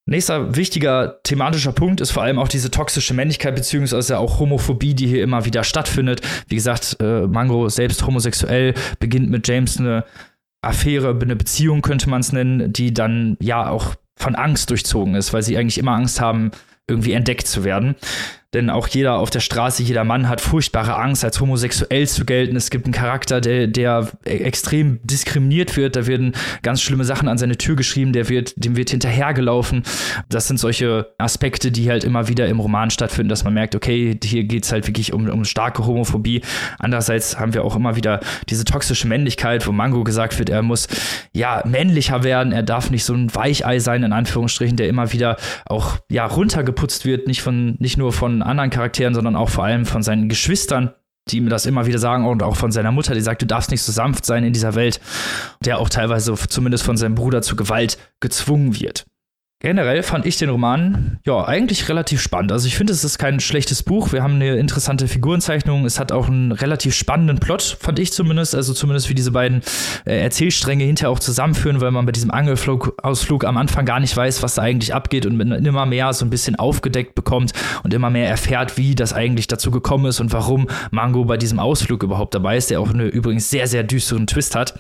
Nächster wichtiger thematischer Punkt ist vor allem auch diese toxische Männlichkeit beziehungsweise auch Homophobie, die hier immer wieder stattfindet. Wie gesagt, äh, Mango selbst homosexuell beginnt mit James eine Affäre, eine Beziehung könnte man es nennen, die dann ja auch von Angst durchzogen ist, weil sie eigentlich immer Angst haben, irgendwie entdeckt zu werden. Denn auch jeder auf der Straße, jeder Mann hat furchtbare Angst, als homosexuell zu gelten. Es gibt einen Charakter, der, der extrem diskriminiert wird. Da werden ganz schlimme Sachen an seine Tür geschrieben, der wird, dem wird hinterhergelaufen. Das sind solche Aspekte, die halt immer wieder im Roman stattfinden, dass man merkt, okay, hier geht es halt wirklich um, um starke Homophobie. Andererseits haben wir auch immer wieder diese toxische Männlichkeit, wo Mango gesagt wird, er muss ja männlicher werden, er darf nicht so ein Weichei sein, in Anführungsstrichen, der immer wieder auch ja runtergeputzt wird, nicht von, nicht nur von anderen Charakteren, sondern auch vor allem von seinen Geschwistern, die ihm das immer wieder sagen und auch von seiner Mutter, die sagt, du darfst nicht so sanft sein in dieser Welt, der auch teilweise zumindest von seinem Bruder zu Gewalt gezwungen wird. Generell fand ich den Roman ja eigentlich relativ spannend. Also ich finde, es ist kein schlechtes Buch. Wir haben eine interessante Figurenzeichnung. Es hat auch einen relativ spannenden Plot, fand ich zumindest. Also zumindest wie diese beiden äh, Erzählstränge hinterher auch zusammenführen, weil man bei diesem Angelausflug am Anfang gar nicht weiß, was da eigentlich abgeht und immer mehr so ein bisschen aufgedeckt bekommt und immer mehr erfährt, wie das eigentlich dazu gekommen ist und warum Mango bei diesem Ausflug überhaupt dabei ist, der auch eine übrigens sehr, sehr düsteren Twist hat.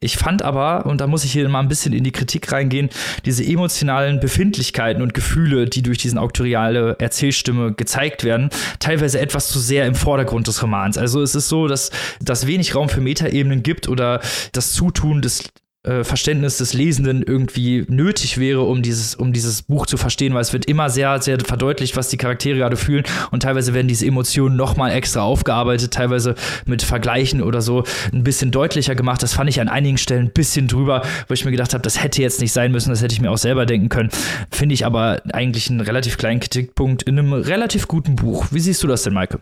Ich fand aber, und da muss ich hier mal ein bisschen in die Kritik reingehen, diese emotionalen Befindlichkeiten und Gefühle, die durch diesen auktoriale Erzählstimme gezeigt werden, teilweise etwas zu sehr im Vordergrund des Romans. Also es ist so, dass das wenig Raum für Metaebenen gibt oder das Zutun des äh, Verständnis des Lesenden irgendwie nötig wäre, um dieses, um dieses Buch zu verstehen, weil es wird immer sehr, sehr verdeutlicht, was die Charaktere gerade fühlen und teilweise werden diese Emotionen nochmal extra aufgearbeitet, teilweise mit Vergleichen oder so ein bisschen deutlicher gemacht. Das fand ich an einigen Stellen ein bisschen drüber, wo ich mir gedacht habe, das hätte jetzt nicht sein müssen, das hätte ich mir auch selber denken können. Finde ich aber eigentlich einen relativ kleinen Kritikpunkt in einem relativ guten Buch. Wie siehst du das denn, Maike?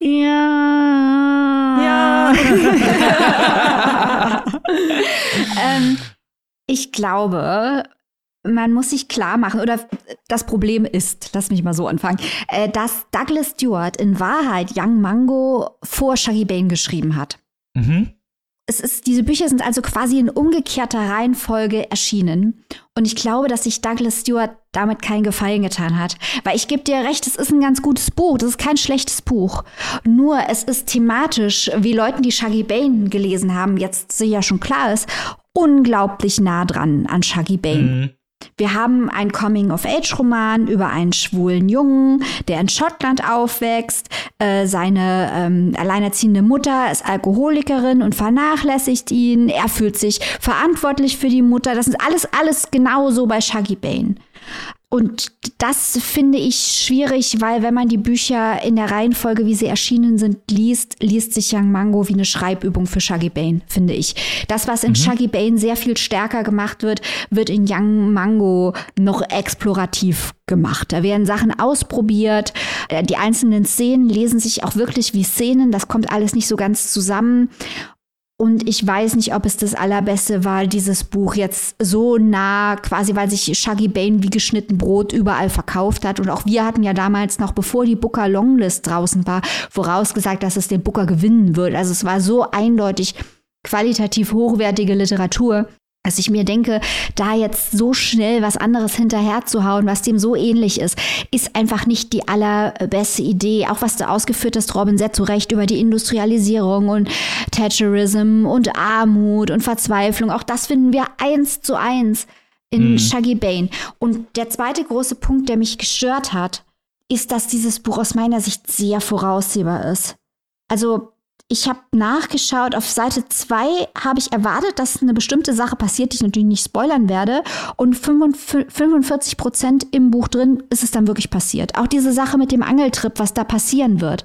Ja. Ähm, ich glaube, man muss sich klar machen, oder das Problem ist, lass mich mal so anfangen, äh, dass Douglas Stewart in Wahrheit Young Mango vor Shaggy Bane geschrieben hat. Mhm es ist, diese Bücher sind also quasi in umgekehrter Reihenfolge erschienen. Und ich glaube, dass sich Douglas Stewart damit keinen Gefallen getan hat. Weil ich gebe dir recht, es ist ein ganz gutes Buch. Das ist kein schlechtes Buch. Nur es ist thematisch, wie Leuten, die Shaggy Bane gelesen haben, jetzt sicher schon klar ist, unglaublich nah dran an Shaggy Bane. Mhm. Wir haben einen Coming-of-Age-Roman über einen schwulen Jungen, der in Schottland aufwächst. Äh, seine ähm, alleinerziehende Mutter ist Alkoholikerin und vernachlässigt ihn. Er fühlt sich verantwortlich für die Mutter. Das ist alles, alles genauso bei Shaggy Bane. Und das finde ich schwierig, weil wenn man die Bücher in der Reihenfolge, wie sie erschienen sind, liest, liest sich Young Mango wie eine Schreibübung für Shaggy Bane, finde ich. Das, was in mhm. Shaggy Bane sehr viel stärker gemacht wird, wird in Young Mango noch explorativ gemacht. Da werden Sachen ausprobiert. Äh, die einzelnen Szenen lesen sich auch wirklich wie Szenen. Das kommt alles nicht so ganz zusammen. Und ich weiß nicht, ob es das Allerbeste war, dieses Buch jetzt so nah, quasi weil sich Shaggy Bane wie geschnitten Brot überall verkauft hat. Und auch wir hatten ja damals noch, bevor die Booker Longlist draußen war, vorausgesagt, dass es den Booker gewinnen wird. Also es war so eindeutig qualitativ hochwertige Literatur dass ich mir denke, da jetzt so schnell was anderes hinterherzuhauen, was dem so ähnlich ist, ist einfach nicht die allerbeste Idee. Auch was du ausgeführt hast, Robin, sehr zu Recht über die Industrialisierung und Thatcherism und Armut und Verzweiflung. Auch das finden wir eins zu eins in mhm. Shaggy Bane. Und der zweite große Punkt, der mich gestört hat, ist, dass dieses Buch aus meiner Sicht sehr voraussehbar ist. Also ich habe nachgeschaut, auf Seite 2 habe ich erwartet, dass eine bestimmte Sache passiert, die ich natürlich nicht spoilern werde. Und 45 Prozent im Buch drin ist es dann wirklich passiert. Auch diese Sache mit dem Angeltrip, was da passieren wird.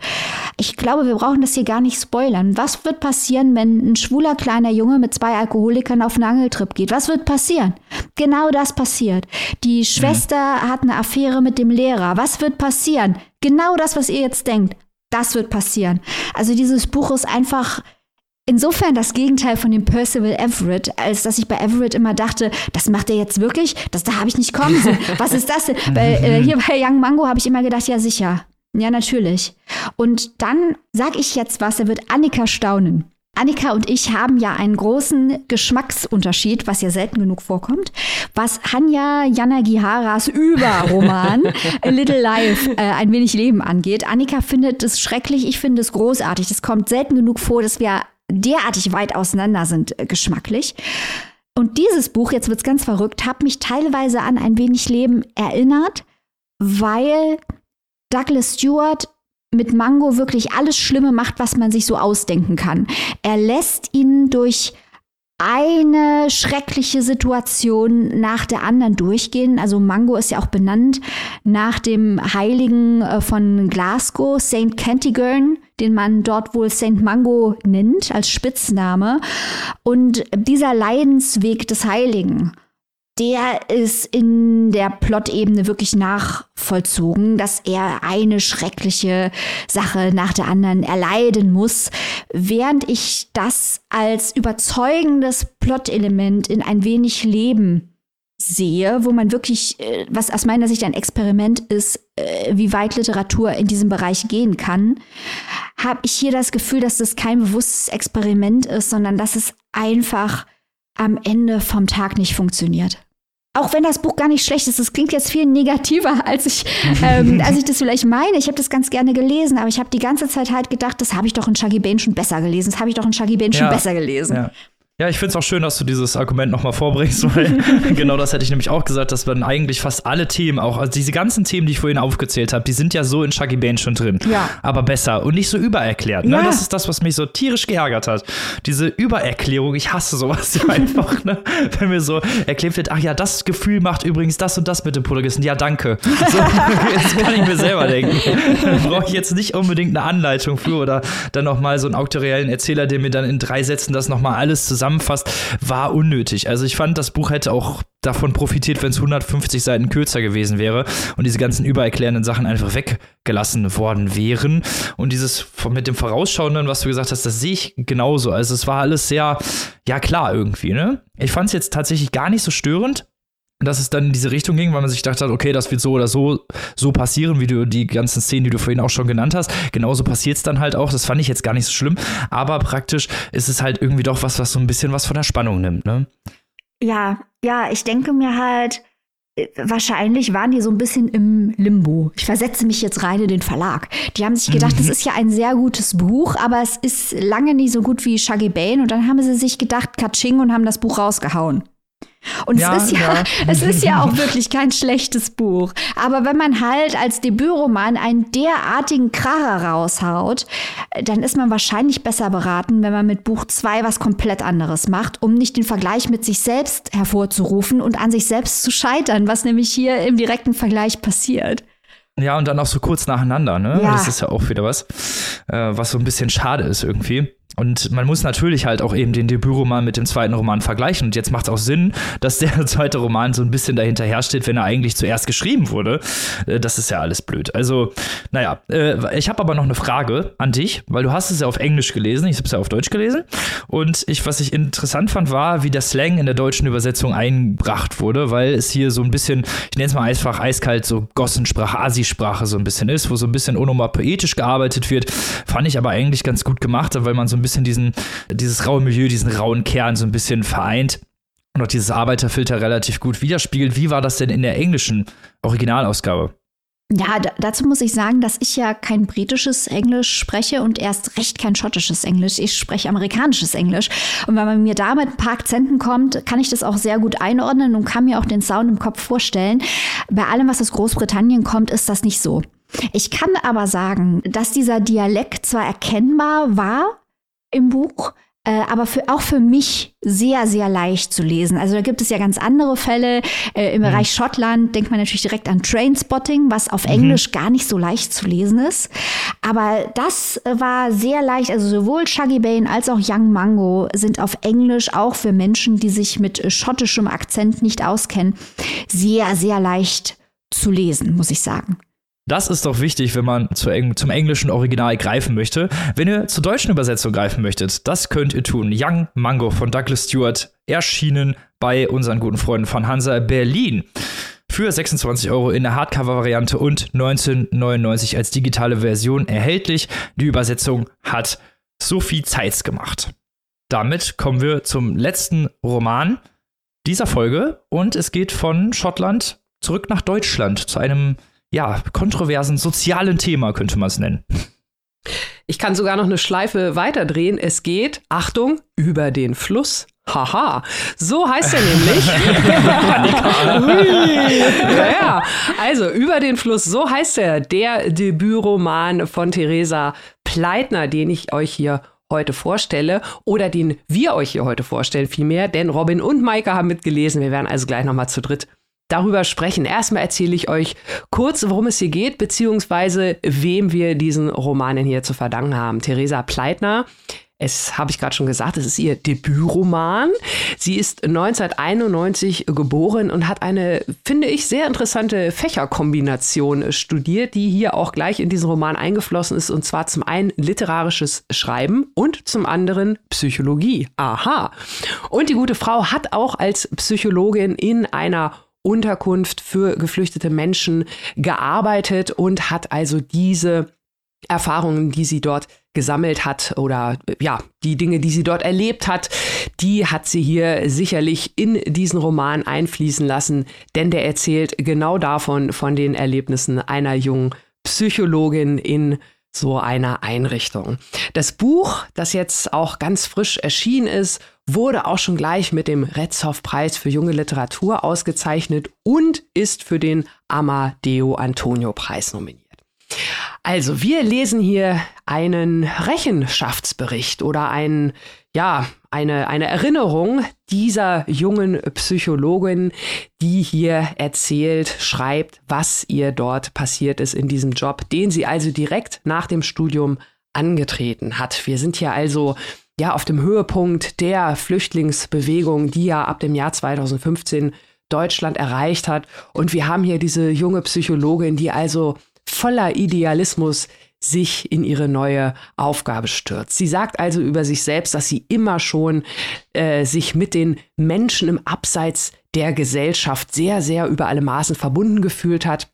Ich glaube, wir brauchen das hier gar nicht spoilern. Was wird passieren, wenn ein schwuler kleiner Junge mit zwei Alkoholikern auf einen Angeltrip geht? Was wird passieren? Genau das passiert. Die Schwester mhm. hat eine Affäre mit dem Lehrer. Was wird passieren? Genau das, was ihr jetzt denkt. Das wird passieren. Also dieses Buch ist einfach insofern das Gegenteil von dem Percival Everett, als dass ich bei Everett immer dachte, das macht er jetzt wirklich? Das da habe ich nicht kommen sehen. Was ist das denn? bei, äh, hier bei Young Mango habe ich immer gedacht, ja sicher. Ja, natürlich. Und dann sage ich jetzt was, er wird Annika staunen. Annika und ich haben ja einen großen Geschmacksunterschied, was ja selten genug vorkommt, was Hanya Yanagiharas Überroman A Little Life, äh, ein wenig Leben angeht. Annika findet es schrecklich, ich finde es großartig. Es kommt selten genug vor, dass wir derartig weit auseinander sind äh, geschmacklich. Und dieses Buch, jetzt wird's ganz verrückt, hat mich teilweise an ein wenig Leben erinnert, weil Douglas Stewart mit Mango wirklich alles Schlimme macht, was man sich so ausdenken kann. Er lässt ihn durch eine schreckliche Situation nach der anderen durchgehen. Also Mango ist ja auch benannt nach dem Heiligen äh, von Glasgow, St. Kentigern, den man dort wohl St. Mango nennt als Spitzname. Und dieser Leidensweg des Heiligen der ist in der Plot-Ebene wirklich nachvollzogen, dass er eine schreckliche Sache nach der anderen erleiden muss, während ich das als überzeugendes Plot-Element in ein wenig Leben sehe, wo man wirklich, äh, was aus meiner Sicht ein Experiment ist, äh, wie weit Literatur in diesem Bereich gehen kann, habe ich hier das Gefühl, dass das kein bewusstes Experiment ist, sondern dass es einfach am Ende vom Tag nicht funktioniert. Auch wenn das Buch gar nicht schlecht ist, das klingt jetzt viel negativer, als ich, ähm, als ich das vielleicht meine. Ich habe das ganz gerne gelesen, aber ich habe die ganze Zeit halt gedacht, das habe ich doch in Shaggy Bane schon besser gelesen. Das habe ich doch in Shaggy Bane ja, schon besser gelesen. Ja. Ja, ich finde es auch schön, dass du dieses Argument nochmal vorbringst, weil genau das hätte ich nämlich auch gesagt, dass man eigentlich fast alle Themen, auch also diese ganzen Themen, die ich vorhin aufgezählt habe, die sind ja so in Shaggy Bane schon drin. Ja. Aber besser und nicht so übererklärt. Ne? Ja. Das ist das, was mich so tierisch geärgert hat. Diese Übererklärung, ich hasse sowas ja einfach, ne? Wenn mir so erklärt wird, ach ja, das Gefühl macht übrigens das und das mit dem Protagonisten. Ja, danke. So, jetzt kann ich mir selber denken. Brauche ich jetzt nicht unbedingt eine Anleitung für oder dann nochmal so einen auktoriellen Erzähler, der mir dann in drei Sätzen das nochmal alles zusammen zusammenfasst, war unnötig. Also ich fand, das Buch hätte auch davon profitiert, wenn es 150 Seiten kürzer gewesen wäre und diese ganzen übererklärenden Sachen einfach weggelassen worden wären. Und dieses mit dem Vorausschauenden, was du gesagt hast, das sehe ich genauso. Also es war alles sehr, ja klar irgendwie, ne? Ich fand es jetzt tatsächlich gar nicht so störend, dass es dann in diese Richtung ging, weil man sich gedacht hat, okay, das wird so oder so so passieren, wie du die ganzen Szenen, die du vorhin auch schon genannt hast. Genauso passiert es dann halt auch. Das fand ich jetzt gar nicht so schlimm, aber praktisch ist es halt irgendwie doch was, was so ein bisschen was von der Spannung nimmt, ne? Ja, ja, ich denke mir halt, äh, wahrscheinlich waren die so ein bisschen im Limbo. Ich versetze mich jetzt rein in den Verlag. Die haben sich gedacht, das ist ja ein sehr gutes Buch, aber es ist lange nicht so gut wie Shaggy Bane. Und dann haben sie sich gedacht, Katsching und haben das Buch rausgehauen. Und ja, es, ist ja, ja, es ist ja auch wirklich kein schlechtes Buch. Aber wenn man halt als Debütroman einen derartigen Kracher raushaut, dann ist man wahrscheinlich besser beraten, wenn man mit Buch 2 was komplett anderes macht, um nicht den Vergleich mit sich selbst hervorzurufen und an sich selbst zu scheitern, was nämlich hier im direkten Vergleich passiert. Ja, und dann auch so kurz nacheinander, ne? Ja. Das ist ja auch wieder was, äh, was so ein bisschen schade ist irgendwie. Und man muss natürlich halt auch eben den Debütroman mit dem zweiten Roman vergleichen. Und jetzt macht es auch Sinn, dass der zweite Roman so ein bisschen dahinterher steht, wenn er eigentlich zuerst geschrieben wurde. Äh, das ist ja alles blöd. Also, naja, äh, ich habe aber noch eine Frage an dich, weil du hast es ja auf Englisch gelesen, ich habe es ja auf Deutsch gelesen. Und ich, was ich interessant fand, war, wie der Slang in der deutschen Übersetzung eingebracht wurde, weil es hier so ein bisschen, ich nenne es mal einfach eiskalt, so Gossensprache, Asi-Sprache so ein bisschen ist, wo so ein bisschen onomatopoetisch gearbeitet wird. Fand ich aber eigentlich ganz gut gemacht, weil man so ein bisschen diesen, dieses raue Milieu, diesen rauen Kern so ein bisschen vereint und auch dieses Arbeiterfilter relativ gut widerspiegelt. Wie war das denn in der englischen Originalausgabe? Ja, dazu muss ich sagen, dass ich ja kein britisches Englisch spreche und erst recht kein schottisches Englisch. Ich spreche amerikanisches Englisch. Und wenn man mir da mit ein paar Akzenten kommt, kann ich das auch sehr gut einordnen und kann mir auch den Sound im Kopf vorstellen. Bei allem, was aus Großbritannien kommt, ist das nicht so. Ich kann aber sagen, dass dieser Dialekt zwar erkennbar war, im Buch, äh, aber für, auch für mich sehr, sehr leicht zu lesen. Also da gibt es ja ganz andere Fälle. Äh, Im mhm. Bereich Schottland denkt man natürlich direkt an Trainspotting, was auf mhm. Englisch gar nicht so leicht zu lesen ist. Aber das war sehr leicht. Also sowohl Shaggy Bane als auch Young Mango sind auf Englisch auch für Menschen, die sich mit schottischem Akzent nicht auskennen, sehr, sehr leicht zu lesen, muss ich sagen. Das ist doch wichtig, wenn man zu zum englischen Original greifen möchte. Wenn ihr zur deutschen Übersetzung greifen möchtet, das könnt ihr tun. Young Mango von Douglas Stewart erschienen bei unseren guten Freunden von Hansa Berlin. Für 26 Euro in der Hardcover-Variante und 1999 als digitale Version erhältlich. Die Übersetzung hat Sophie Zeitz gemacht. Damit kommen wir zum letzten Roman dieser Folge und es geht von Schottland zurück nach Deutschland zu einem ja, kontroversen sozialen Thema, könnte man es nennen. Ich kann sogar noch eine Schleife weiterdrehen. Es geht, Achtung, über den Fluss. Haha, so heißt er nämlich. ja, also über den Fluss, so heißt er, der Debütroman von Theresa Pleitner, den ich euch hier heute vorstelle oder den wir euch hier heute vorstellen, vielmehr, denn Robin und Maike haben mitgelesen. Wir werden also gleich nochmal zu dritt darüber sprechen. Erstmal erzähle ich euch kurz, worum es hier geht, beziehungsweise wem wir diesen Romanen hier zu verdanken haben. Theresa Pleitner Es habe ich gerade schon gesagt, es ist ihr Debütroman. Sie ist 1991 geboren und hat eine, finde ich, sehr interessante Fächerkombination studiert, die hier auch gleich in diesen Roman eingeflossen ist. Und zwar zum einen literarisches Schreiben und zum anderen Psychologie. Aha. Und die gute Frau hat auch als Psychologin in einer Unterkunft für geflüchtete Menschen gearbeitet und hat also diese Erfahrungen, die sie dort gesammelt hat oder ja, die Dinge, die sie dort erlebt hat, die hat sie hier sicherlich in diesen Roman einfließen lassen, denn der erzählt genau davon, von den Erlebnissen einer jungen Psychologin in so einer Einrichtung. Das Buch, das jetzt auch ganz frisch erschienen ist, wurde auch schon gleich mit dem Retzow-Preis für junge Literatur ausgezeichnet und ist für den Amadeo Antonio-Preis nominiert. Also, wir lesen hier einen Rechenschaftsbericht oder ein, ja, eine, eine Erinnerung dieser jungen Psychologin, die hier erzählt, schreibt, was ihr dort passiert ist in diesem Job, den sie also direkt nach dem Studium angetreten hat. Wir sind hier also ja auf dem Höhepunkt der Flüchtlingsbewegung, die ja ab dem Jahr 2015 Deutschland erreicht hat. Und wir haben hier diese junge Psychologin, die also voller Idealismus sich in ihre neue Aufgabe stürzt. Sie sagt also über sich selbst, dass sie immer schon äh, sich mit den Menschen im Abseits der Gesellschaft sehr, sehr über alle Maßen verbunden gefühlt hat.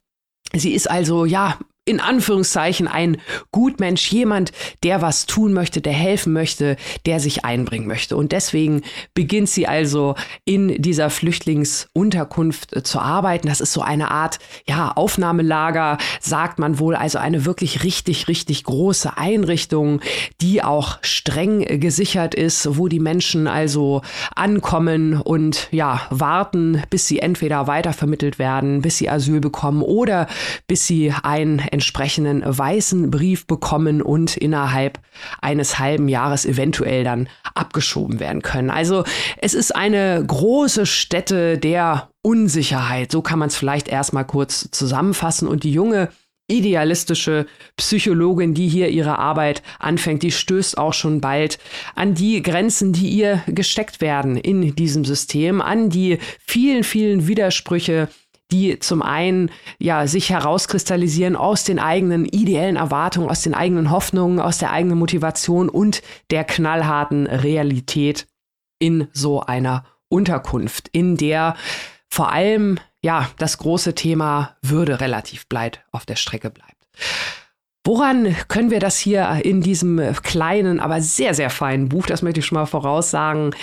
Sie ist also, ja, in Anführungszeichen ein Gutmensch, jemand, der was tun möchte, der helfen möchte, der sich einbringen möchte. Und deswegen beginnt sie also in dieser Flüchtlingsunterkunft äh, zu arbeiten. Das ist so eine Art, ja, Aufnahmelager, sagt man wohl, also eine wirklich richtig, richtig große Einrichtung, die auch streng gesichert ist, wo die Menschen also ankommen und ja, warten, bis sie entweder weitervermittelt werden, bis sie Asyl bekommen oder bis sie ein entsprechenden weißen Brief bekommen und innerhalb eines halben Jahres eventuell dann abgeschoben werden können. Also es ist eine große Stätte der Unsicherheit. So kann man es vielleicht erstmal kurz zusammenfassen. Und die junge idealistische Psychologin, die hier ihre Arbeit anfängt, die stößt auch schon bald an die Grenzen, die ihr gesteckt werden in diesem System, an die vielen, vielen Widersprüche, die zum einen ja sich herauskristallisieren aus den eigenen ideellen Erwartungen, aus den eigenen Hoffnungen, aus der eigenen Motivation und der knallharten Realität in so einer Unterkunft, in der vor allem ja das große Thema Würde relativ bleibt auf der Strecke bleibt. Woran können wir das hier in diesem kleinen, aber sehr, sehr feinen Buch, das möchte ich schon mal voraussagen,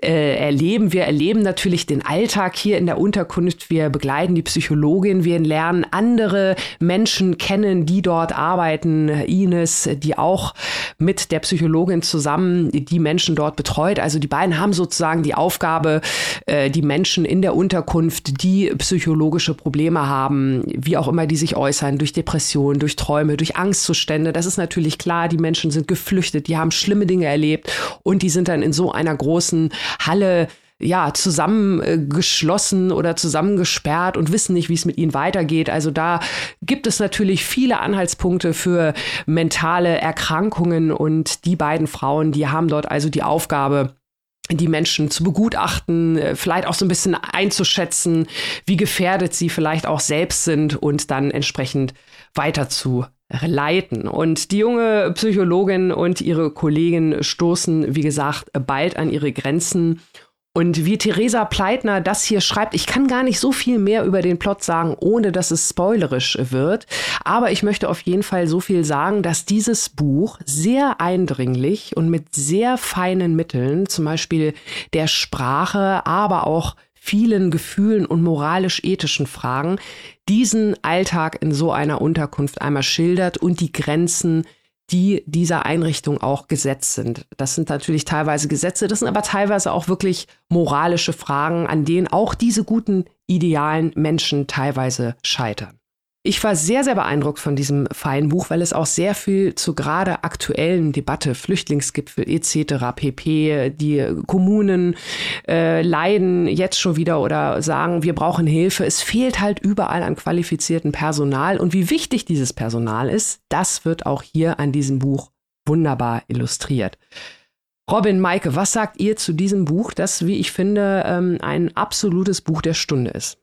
äh, erleben. Wir erleben natürlich den Alltag hier in der Unterkunft. Wir begleiten die Psychologin. Wir lernen andere Menschen kennen, die dort arbeiten. Ines, die auch mit der Psychologin zusammen die Menschen dort betreut. Also die beiden haben sozusagen die Aufgabe, äh, die Menschen in der Unterkunft, die psychologische Probleme haben, wie auch immer die sich äußern, durch Depressionen, durch Träume, durch Angstzustände. Das ist natürlich klar. Die Menschen sind geflüchtet, die haben schlimme Dinge erlebt und die sind dann in so einer großen Halle ja, zusammengeschlossen oder zusammengesperrt und wissen nicht, wie es mit ihnen weitergeht. Also da gibt es natürlich viele Anhaltspunkte für mentale Erkrankungen und die beiden Frauen, die haben dort also die Aufgabe, die Menschen zu begutachten, äh, vielleicht auch so ein bisschen einzuschätzen, wie gefährdet sie vielleicht auch selbst sind und dann entsprechend weiter zu leiten. Und die junge Psychologin und ihre Kollegen stoßen, wie gesagt, bald an ihre Grenzen. Und wie Theresa Pleitner das hier schreibt, ich kann gar nicht so viel mehr über den Plot sagen, ohne dass es spoilerisch wird. Aber ich möchte auf jeden Fall so viel sagen, dass dieses Buch sehr eindringlich und mit sehr feinen Mitteln, zum Beispiel der Sprache, aber auch vielen Gefühlen und moralisch-ethischen Fragen diesen Alltag in so einer Unterkunft einmal schildert und die Grenzen, die dieser Einrichtung auch gesetzt sind. Das sind natürlich teilweise Gesetze, das sind aber teilweise auch wirklich moralische Fragen, an denen auch diese guten, idealen Menschen teilweise scheitern. Ich war sehr, sehr beeindruckt von diesem feinen Buch, weil es auch sehr viel zu gerade aktuellen Debatte, Flüchtlingsgipfel etc. pp. Die Kommunen äh, leiden jetzt schon wieder oder sagen, wir brauchen Hilfe. Es fehlt halt überall an qualifiziertem Personal. Und wie wichtig dieses Personal ist, das wird auch hier an diesem Buch wunderbar illustriert. Robin, Maike, was sagt ihr zu diesem Buch, das, wie ich finde, ähm, ein absolutes Buch der Stunde ist?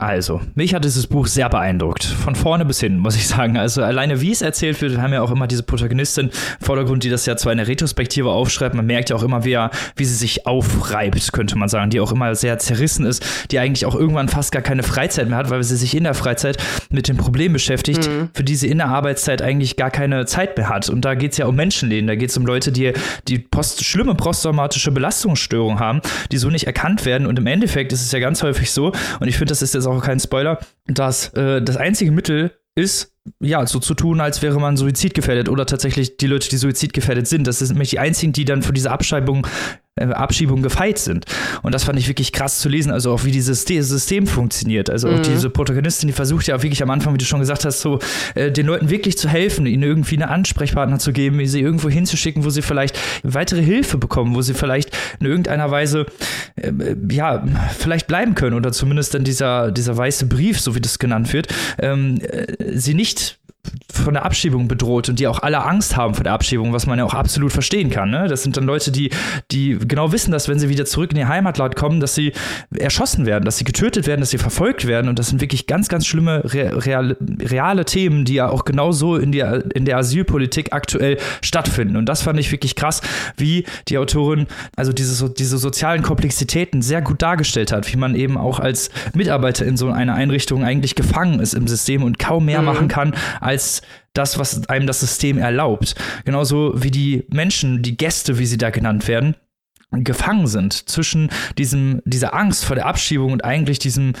Also, mich hat dieses Buch sehr beeindruckt. Von vorne bis hin, muss ich sagen. Also, alleine wie es erzählt wird, wir haben ja auch immer diese Protagonistin im Vordergrund, die das ja zwar in der Retrospektive aufschreibt. Man merkt ja auch immer, wie, wie sie sich aufreibt, könnte man sagen, die auch immer sehr zerrissen ist, die eigentlich auch irgendwann fast gar keine Freizeit mehr hat, weil sie sich in der Freizeit mit dem Problem beschäftigt, mhm. für die sie in der Arbeitszeit eigentlich gar keine Zeit mehr hat. Und da geht es ja um Menschenleben, da geht es um Leute, die, die post schlimme posttraumatische Belastungsstörungen haben, die so nicht erkannt werden. Und im Endeffekt ist es ja ganz häufig so, und ich finde, das ist jetzt auch kein Spoiler, dass äh, das einzige Mittel ist, ja, so zu tun, als wäre man suizidgefährdet oder tatsächlich die Leute, die suizidgefährdet sind. Das sind nämlich die einzigen, die dann für diese Abschreibung Abschiebung gefeit sind. Und das fand ich wirklich krass zu lesen, also auch wie dieses System funktioniert. Also auch mhm. diese Protagonistin, die versucht ja auch wirklich am Anfang, wie du schon gesagt hast, so äh, den Leuten wirklich zu helfen, ihnen irgendwie eine Ansprechpartner zu geben, sie irgendwo hinzuschicken, wo sie vielleicht weitere Hilfe bekommen, wo sie vielleicht in irgendeiner Weise äh, ja, vielleicht bleiben können oder zumindest dann dieser, dieser weiße Brief, so wie das genannt wird, ähm, äh, sie nicht von der Abschiebung bedroht und die auch alle Angst haben vor der Abschiebung, was man ja auch absolut verstehen kann. Ne? Das sind dann Leute, die, die genau wissen, dass wenn sie wieder zurück in ihr Heimatland kommen, dass sie erschossen werden, dass sie getötet werden, dass sie verfolgt werden. Und das sind wirklich ganz, ganz schlimme reale, reale Themen, die ja auch genauso in der, in der Asylpolitik aktuell stattfinden. Und das fand ich wirklich krass, wie die Autorin also diese, diese sozialen Komplexitäten sehr gut dargestellt hat, wie man eben auch als Mitarbeiter in so einer Einrichtung eigentlich gefangen ist im System und kaum mehr mhm. machen kann, als das, was einem das System erlaubt. Genauso wie die Menschen, die Gäste, wie sie da genannt werden, gefangen sind zwischen diesem, dieser Angst vor der Abschiebung und eigentlich diesem,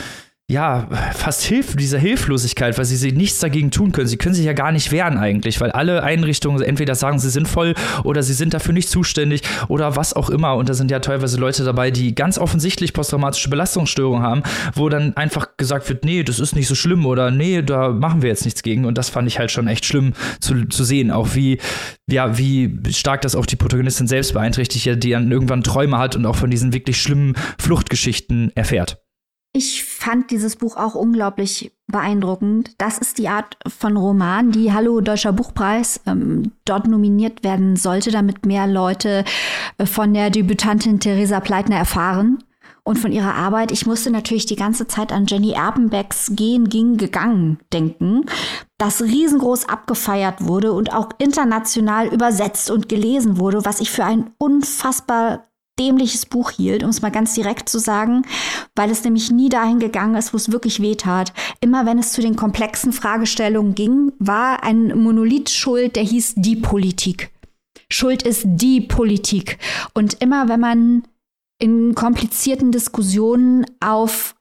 ja, fast Hilf dieser Hilflosigkeit, weil sie, sie nichts dagegen tun können. Sie können sich ja gar nicht wehren eigentlich, weil alle Einrichtungen entweder sagen, sie sind voll oder sie sind dafür nicht zuständig oder was auch immer. Und da sind ja teilweise Leute dabei, die ganz offensichtlich posttraumatische Belastungsstörungen haben, wo dann einfach gesagt wird, nee, das ist nicht so schlimm oder nee, da machen wir jetzt nichts gegen. Und das fand ich halt schon echt schlimm zu, zu sehen, auch wie, ja, wie stark das auch die Protagonistin selbst beeinträchtigt, die dann irgendwann Träume hat und auch von diesen wirklich schlimmen Fluchtgeschichten erfährt. Ich fand dieses Buch auch unglaublich beeindruckend. Das ist die Art von Roman, die Hallo Deutscher Buchpreis ähm, dort nominiert werden sollte, damit mehr Leute äh, von der Debütantin Theresa Pleitner erfahren und von ihrer Arbeit. Ich musste natürlich die ganze Zeit an Jenny Erpenbecks Gehen, Ging, Gegangen denken, das riesengroß abgefeiert wurde und auch international übersetzt und gelesen wurde, was ich für ein unfassbar dämliches Buch hielt, um es mal ganz direkt zu sagen, weil es nämlich nie dahin gegangen ist, wo es wirklich weh tat. Immer wenn es zu den komplexen Fragestellungen ging, war ein Monolith schuld, der hieß die Politik. Schuld ist die Politik. Und immer wenn man in komplizierten Diskussionen auf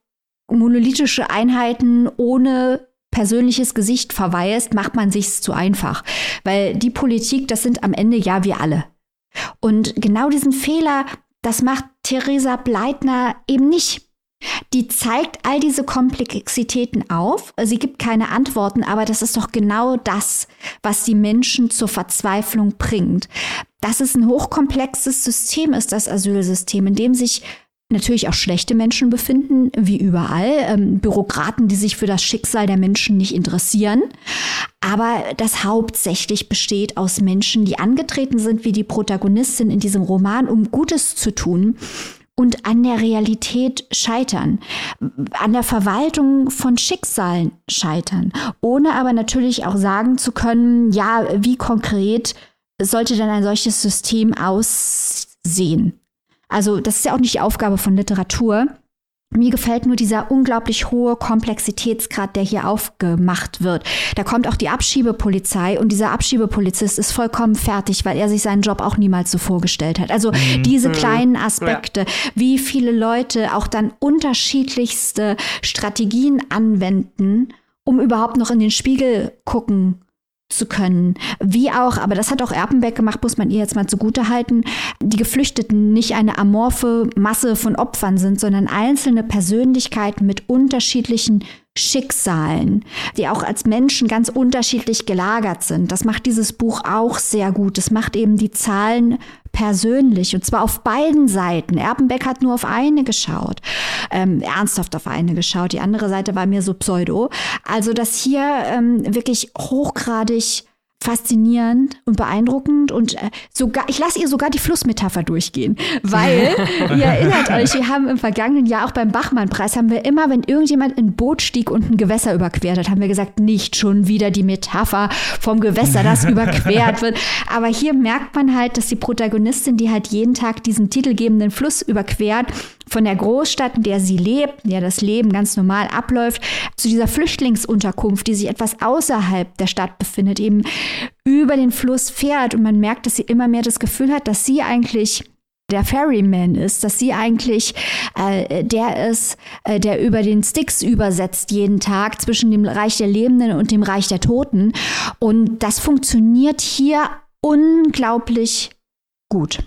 monolithische Einheiten ohne persönliches Gesicht verweist, macht man sich's zu einfach. Weil die Politik, das sind am Ende ja wir alle. Und genau diesen Fehler, das macht Theresa Bleitner eben nicht. Die zeigt all diese Komplexitäten auf. Sie gibt keine Antworten, aber das ist doch genau das, was die Menschen zur Verzweiflung bringt. Dass es ein hochkomplexes System ist, das Asylsystem, in dem sich natürlich auch schlechte Menschen befinden, wie überall. Ähm, Bürokraten, die sich für das Schicksal der Menschen nicht interessieren. Aber das hauptsächlich besteht aus Menschen, die angetreten sind wie die Protagonistin in diesem Roman, um Gutes zu tun und an der Realität scheitern, an der Verwaltung von Schicksalen scheitern, ohne aber natürlich auch sagen zu können, ja, wie konkret sollte denn ein solches System aussehen? Also das ist ja auch nicht die Aufgabe von Literatur. Mir gefällt nur dieser unglaublich hohe Komplexitätsgrad, der hier aufgemacht wird. Da kommt auch die Abschiebepolizei und dieser Abschiebepolizist ist vollkommen fertig, weil er sich seinen Job auch niemals so vorgestellt hat. Also mhm. diese mhm. kleinen Aspekte, ja. wie viele Leute auch dann unterschiedlichste Strategien anwenden, um überhaupt noch in den Spiegel gucken zu können. Wie auch, aber das hat auch Erpenbeck gemacht, muss man ihr jetzt mal zugute halten, die Geflüchteten nicht eine amorphe Masse von Opfern sind, sondern einzelne Persönlichkeiten mit unterschiedlichen Schicksalen, die auch als Menschen ganz unterschiedlich gelagert sind. Das macht dieses Buch auch sehr gut. Es macht eben die Zahlen persönlich und zwar auf beiden Seiten. Erpenbeck hat nur auf eine geschaut, ähm, ernsthaft auf eine geschaut. Die andere Seite war mir so pseudo. Also, dass hier ähm, wirklich hochgradig faszinierend und beeindruckend und äh, sogar, ich lasse ihr sogar die Flussmetapher durchgehen, weil ihr erinnert euch, wir haben im vergangenen Jahr auch beim Bachmann-Preis haben wir immer, wenn irgendjemand in ein Boot stieg und ein Gewässer überquert hat, haben wir gesagt, nicht schon wieder die Metapher vom Gewässer, das überquert wird. Aber hier merkt man halt, dass die Protagonistin, die halt jeden Tag diesen titelgebenden Fluss überquert, von der Großstadt, in der sie lebt, in der das Leben ganz normal abläuft, zu dieser Flüchtlingsunterkunft, die sich etwas außerhalb der Stadt befindet, eben über den Fluss fährt und man merkt, dass sie immer mehr das Gefühl hat, dass sie eigentlich der Ferryman ist, dass sie eigentlich äh, der ist, äh, der über den Sticks übersetzt jeden Tag zwischen dem Reich der Lebenden und dem Reich der Toten. Und das funktioniert hier unglaublich gut.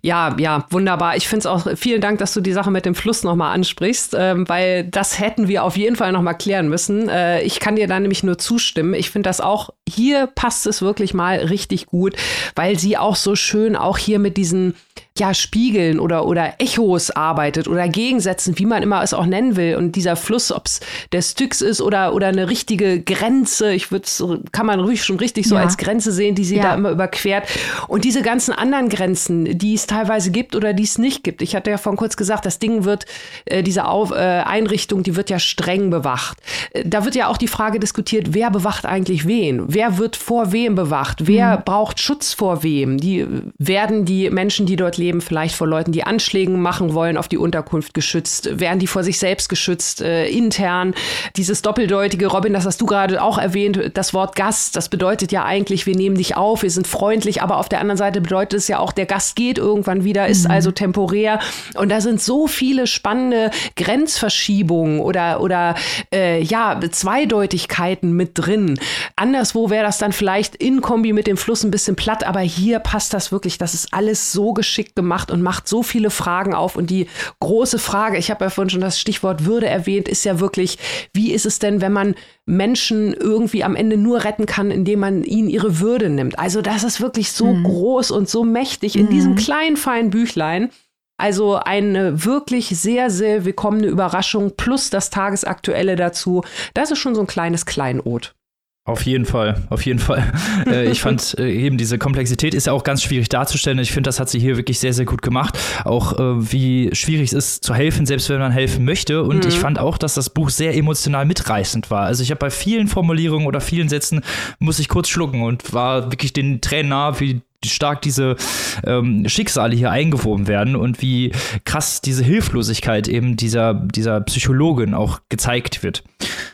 Ja, ja, wunderbar. Ich finde es auch, vielen Dank, dass du die Sache mit dem Fluss nochmal ansprichst, ähm, weil das hätten wir auf jeden Fall nochmal klären müssen. Äh, ich kann dir da nämlich nur zustimmen. Ich finde das auch, hier passt es wirklich mal richtig gut, weil sie auch so schön auch hier mit diesen ja, Spiegeln oder, oder Echos arbeitet oder Gegensätzen, wie man immer es auch nennen will. Und dieser Fluss, ob es der Styx ist oder, oder eine richtige Grenze, ich würde kann man ruhig schon richtig so ja. als Grenze sehen, die sie ja. da immer überquert. Und diese ganzen anderen Grenzen, die es teilweise gibt oder die es nicht gibt. Ich hatte ja vorhin kurz gesagt, das Ding wird, äh, diese Auf, äh, Einrichtung, die wird ja streng bewacht. Äh, da wird ja auch die Frage diskutiert, wer bewacht eigentlich wen? Wer wird vor wem bewacht? Wer mhm. braucht Schutz vor wem? Die werden die Menschen, die dort leben, Leben vielleicht vor Leuten, die Anschlägen machen wollen, auf die Unterkunft geschützt? Werden die vor sich selbst geschützt, äh, intern? Dieses doppeldeutige, Robin, das hast du gerade auch erwähnt, das Wort Gast, das bedeutet ja eigentlich, wir nehmen dich auf, wir sind freundlich, aber auf der anderen Seite bedeutet es ja auch, der Gast geht irgendwann wieder, ist mhm. also temporär. Und da sind so viele spannende Grenzverschiebungen oder, oder äh, ja, Zweideutigkeiten mit drin. Anderswo wäre das dann vielleicht in Kombi mit dem Fluss ein bisschen platt, aber hier passt das wirklich, das ist alles so geschickt gemacht und macht so viele Fragen auf. Und die große Frage, ich habe ja vorhin schon das Stichwort Würde erwähnt, ist ja wirklich, wie ist es denn, wenn man Menschen irgendwie am Ende nur retten kann, indem man ihnen ihre Würde nimmt? Also das ist wirklich so mhm. groß und so mächtig in mhm. diesem kleinen, feinen Büchlein. Also eine wirklich sehr, sehr willkommene Überraschung plus das Tagesaktuelle dazu. Das ist schon so ein kleines Kleinod. Auf jeden Fall, auf jeden Fall. Äh, ich fand äh, eben diese Komplexität ist ja auch ganz schwierig darzustellen. Ich finde, das hat sie hier wirklich sehr, sehr gut gemacht. Auch äh, wie schwierig es ist zu helfen, selbst wenn man helfen möchte. Und mhm. ich fand auch, dass das Buch sehr emotional mitreißend war. Also ich habe bei vielen Formulierungen oder vielen Sätzen muss ich kurz schlucken und war wirklich den Tränen nah, wie stark diese ähm, Schicksale hier eingewoben werden und wie krass diese Hilflosigkeit eben dieser, dieser Psychologin auch gezeigt wird.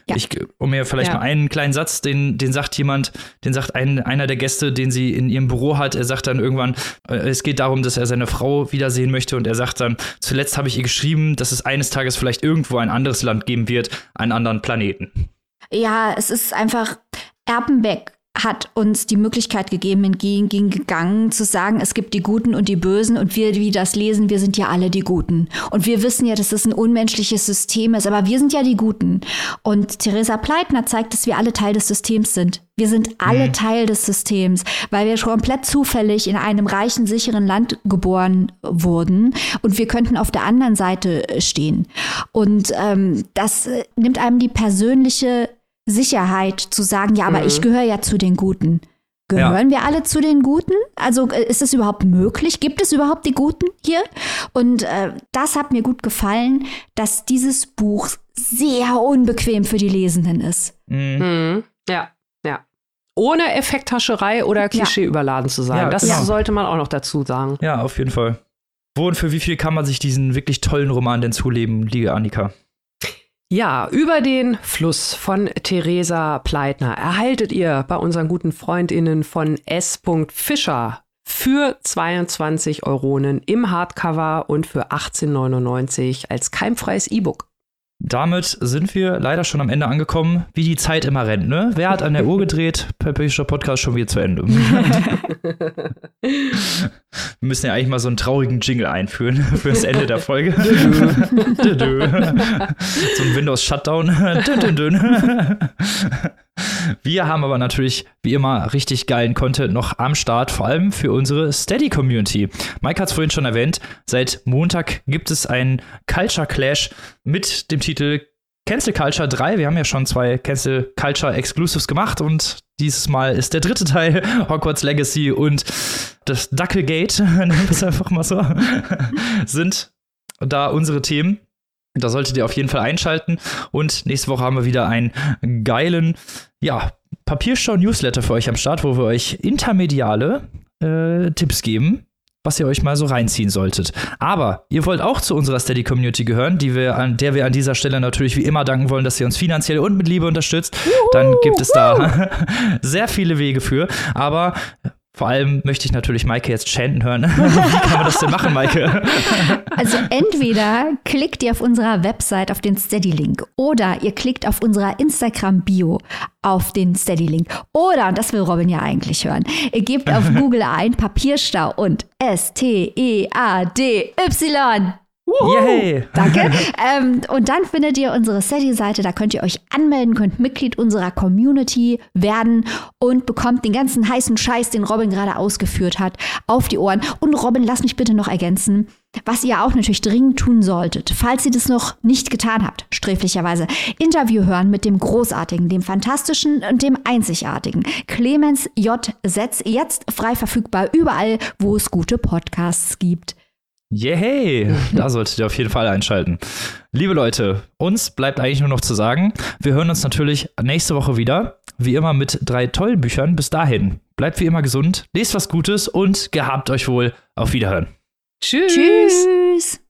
Ja. Ich, um mir vielleicht ja. mal einen kleinen Satz, den, den sagt jemand, den sagt ein, einer der Gäste, den sie in ihrem Büro hat, er sagt dann irgendwann, äh, es geht darum, dass er seine Frau wiedersehen möchte und er sagt dann, zuletzt habe ich ihr geschrieben, dass es eines Tages vielleicht irgendwo ein anderes Land geben wird, einen anderen Planeten. Ja, es ist einfach Erpenbeck hat uns die Möglichkeit gegeben, entgegengegangen, zu sagen, es gibt die Guten und die Bösen und wir, die das lesen, wir sind ja alle die Guten. Und wir wissen ja, dass es ein unmenschliches System ist, aber wir sind ja die Guten. Und Theresa Pleitner zeigt, dass wir alle Teil des Systems sind. Wir sind alle mhm. Teil des Systems, weil wir komplett zufällig in einem reichen, sicheren Land geboren wurden und wir könnten auf der anderen Seite stehen. Und ähm, das äh, nimmt einem die persönliche Sicherheit zu sagen, ja, aber mhm. ich gehöre ja zu den Guten. Gehören ja. wir alle zu den Guten? Also äh, ist es überhaupt möglich? Gibt es überhaupt die Guten hier? Und äh, das hat mir gut gefallen, dass dieses Buch sehr unbequem für die Lesenden ist. Mhm. Mhm. Ja, ja. Ohne Effekthascherei oder Klischee ja. überladen zu sein. Ja, das genau. sollte man auch noch dazu sagen. Ja, auf jeden Fall. Wo und für wie viel kann man sich diesen wirklich tollen Roman denn zuleben, liebe Annika? Ja, über den Fluss von Theresa Pleitner erhaltet ihr bei unseren guten Freundinnen von S. Fischer für 22 Euronen im Hardcover und für 18,99 als keimfreies E-Book. Damit sind wir leider schon am Ende angekommen, wie die Zeit immer rennt. Ne? Wer hat an der Uhr gedreht? Perpetual Podcast schon wieder zu Ende. wir müssen ja eigentlich mal so einen traurigen Jingle einführen für das Ende der Folge. so ein Windows-Shutdown. Wir haben aber natürlich wie immer richtig geilen Content noch am Start, vor allem für unsere Steady-Community. Mike hat es vorhin schon erwähnt, seit Montag gibt es einen Culture Clash mit dem Titel Cancel Culture 3. Wir haben ja schon zwei Cancel Culture Exclusives gemacht und dieses Mal ist der dritte Teil Hogwarts Legacy und das Ducklegate, nennen wir es einfach mal so, sind da unsere Themen. Da solltet ihr auf jeden Fall einschalten. Und nächste Woche haben wir wieder einen geilen, ja, Papierstau-Newsletter für euch am Start, wo wir euch intermediale äh, Tipps geben, was ihr euch mal so reinziehen solltet. Aber ihr wollt auch zu unserer Steady Community gehören, die wir an der wir an dieser Stelle natürlich wie immer danken wollen, dass ihr uns finanziell und mit Liebe unterstützt. Dann gibt es da sehr viele Wege für. Aber vor allem möchte ich natürlich Maike jetzt chanten hören. Wie kann man das denn machen, Maike? Also entweder klickt ihr auf unserer Website auf den Steady-Link oder ihr klickt auf unserer Instagram-Bio auf den Steady-Link. Oder, und das will Robin ja eigentlich hören, ihr gebt auf Google ein Papierstau und S-T-E-A-D-Y. Yay! Danke. ähm, und dann findet ihr unsere Steady-Seite, da könnt ihr euch anmelden, könnt Mitglied unserer Community werden und bekommt den ganzen heißen Scheiß, den Robin gerade ausgeführt hat, auf die Ohren. Und Robin, lass mich bitte noch ergänzen, was ihr auch natürlich dringend tun solltet, falls ihr das noch nicht getan habt, sträflicherweise, Interview hören mit dem Großartigen, dem Fantastischen und dem Einzigartigen. Clemens J. Setz, jetzt frei verfügbar überall, wo es gute Podcasts gibt. Yay! Da solltet ihr auf jeden Fall einschalten. Liebe Leute, uns bleibt eigentlich nur noch zu sagen, wir hören uns natürlich nächste Woche wieder. Wie immer mit drei tollen Büchern. Bis dahin, bleibt wie immer gesund, lest was Gutes und gehabt euch wohl. Auf Wiederhören. Tschüss. Tschüss.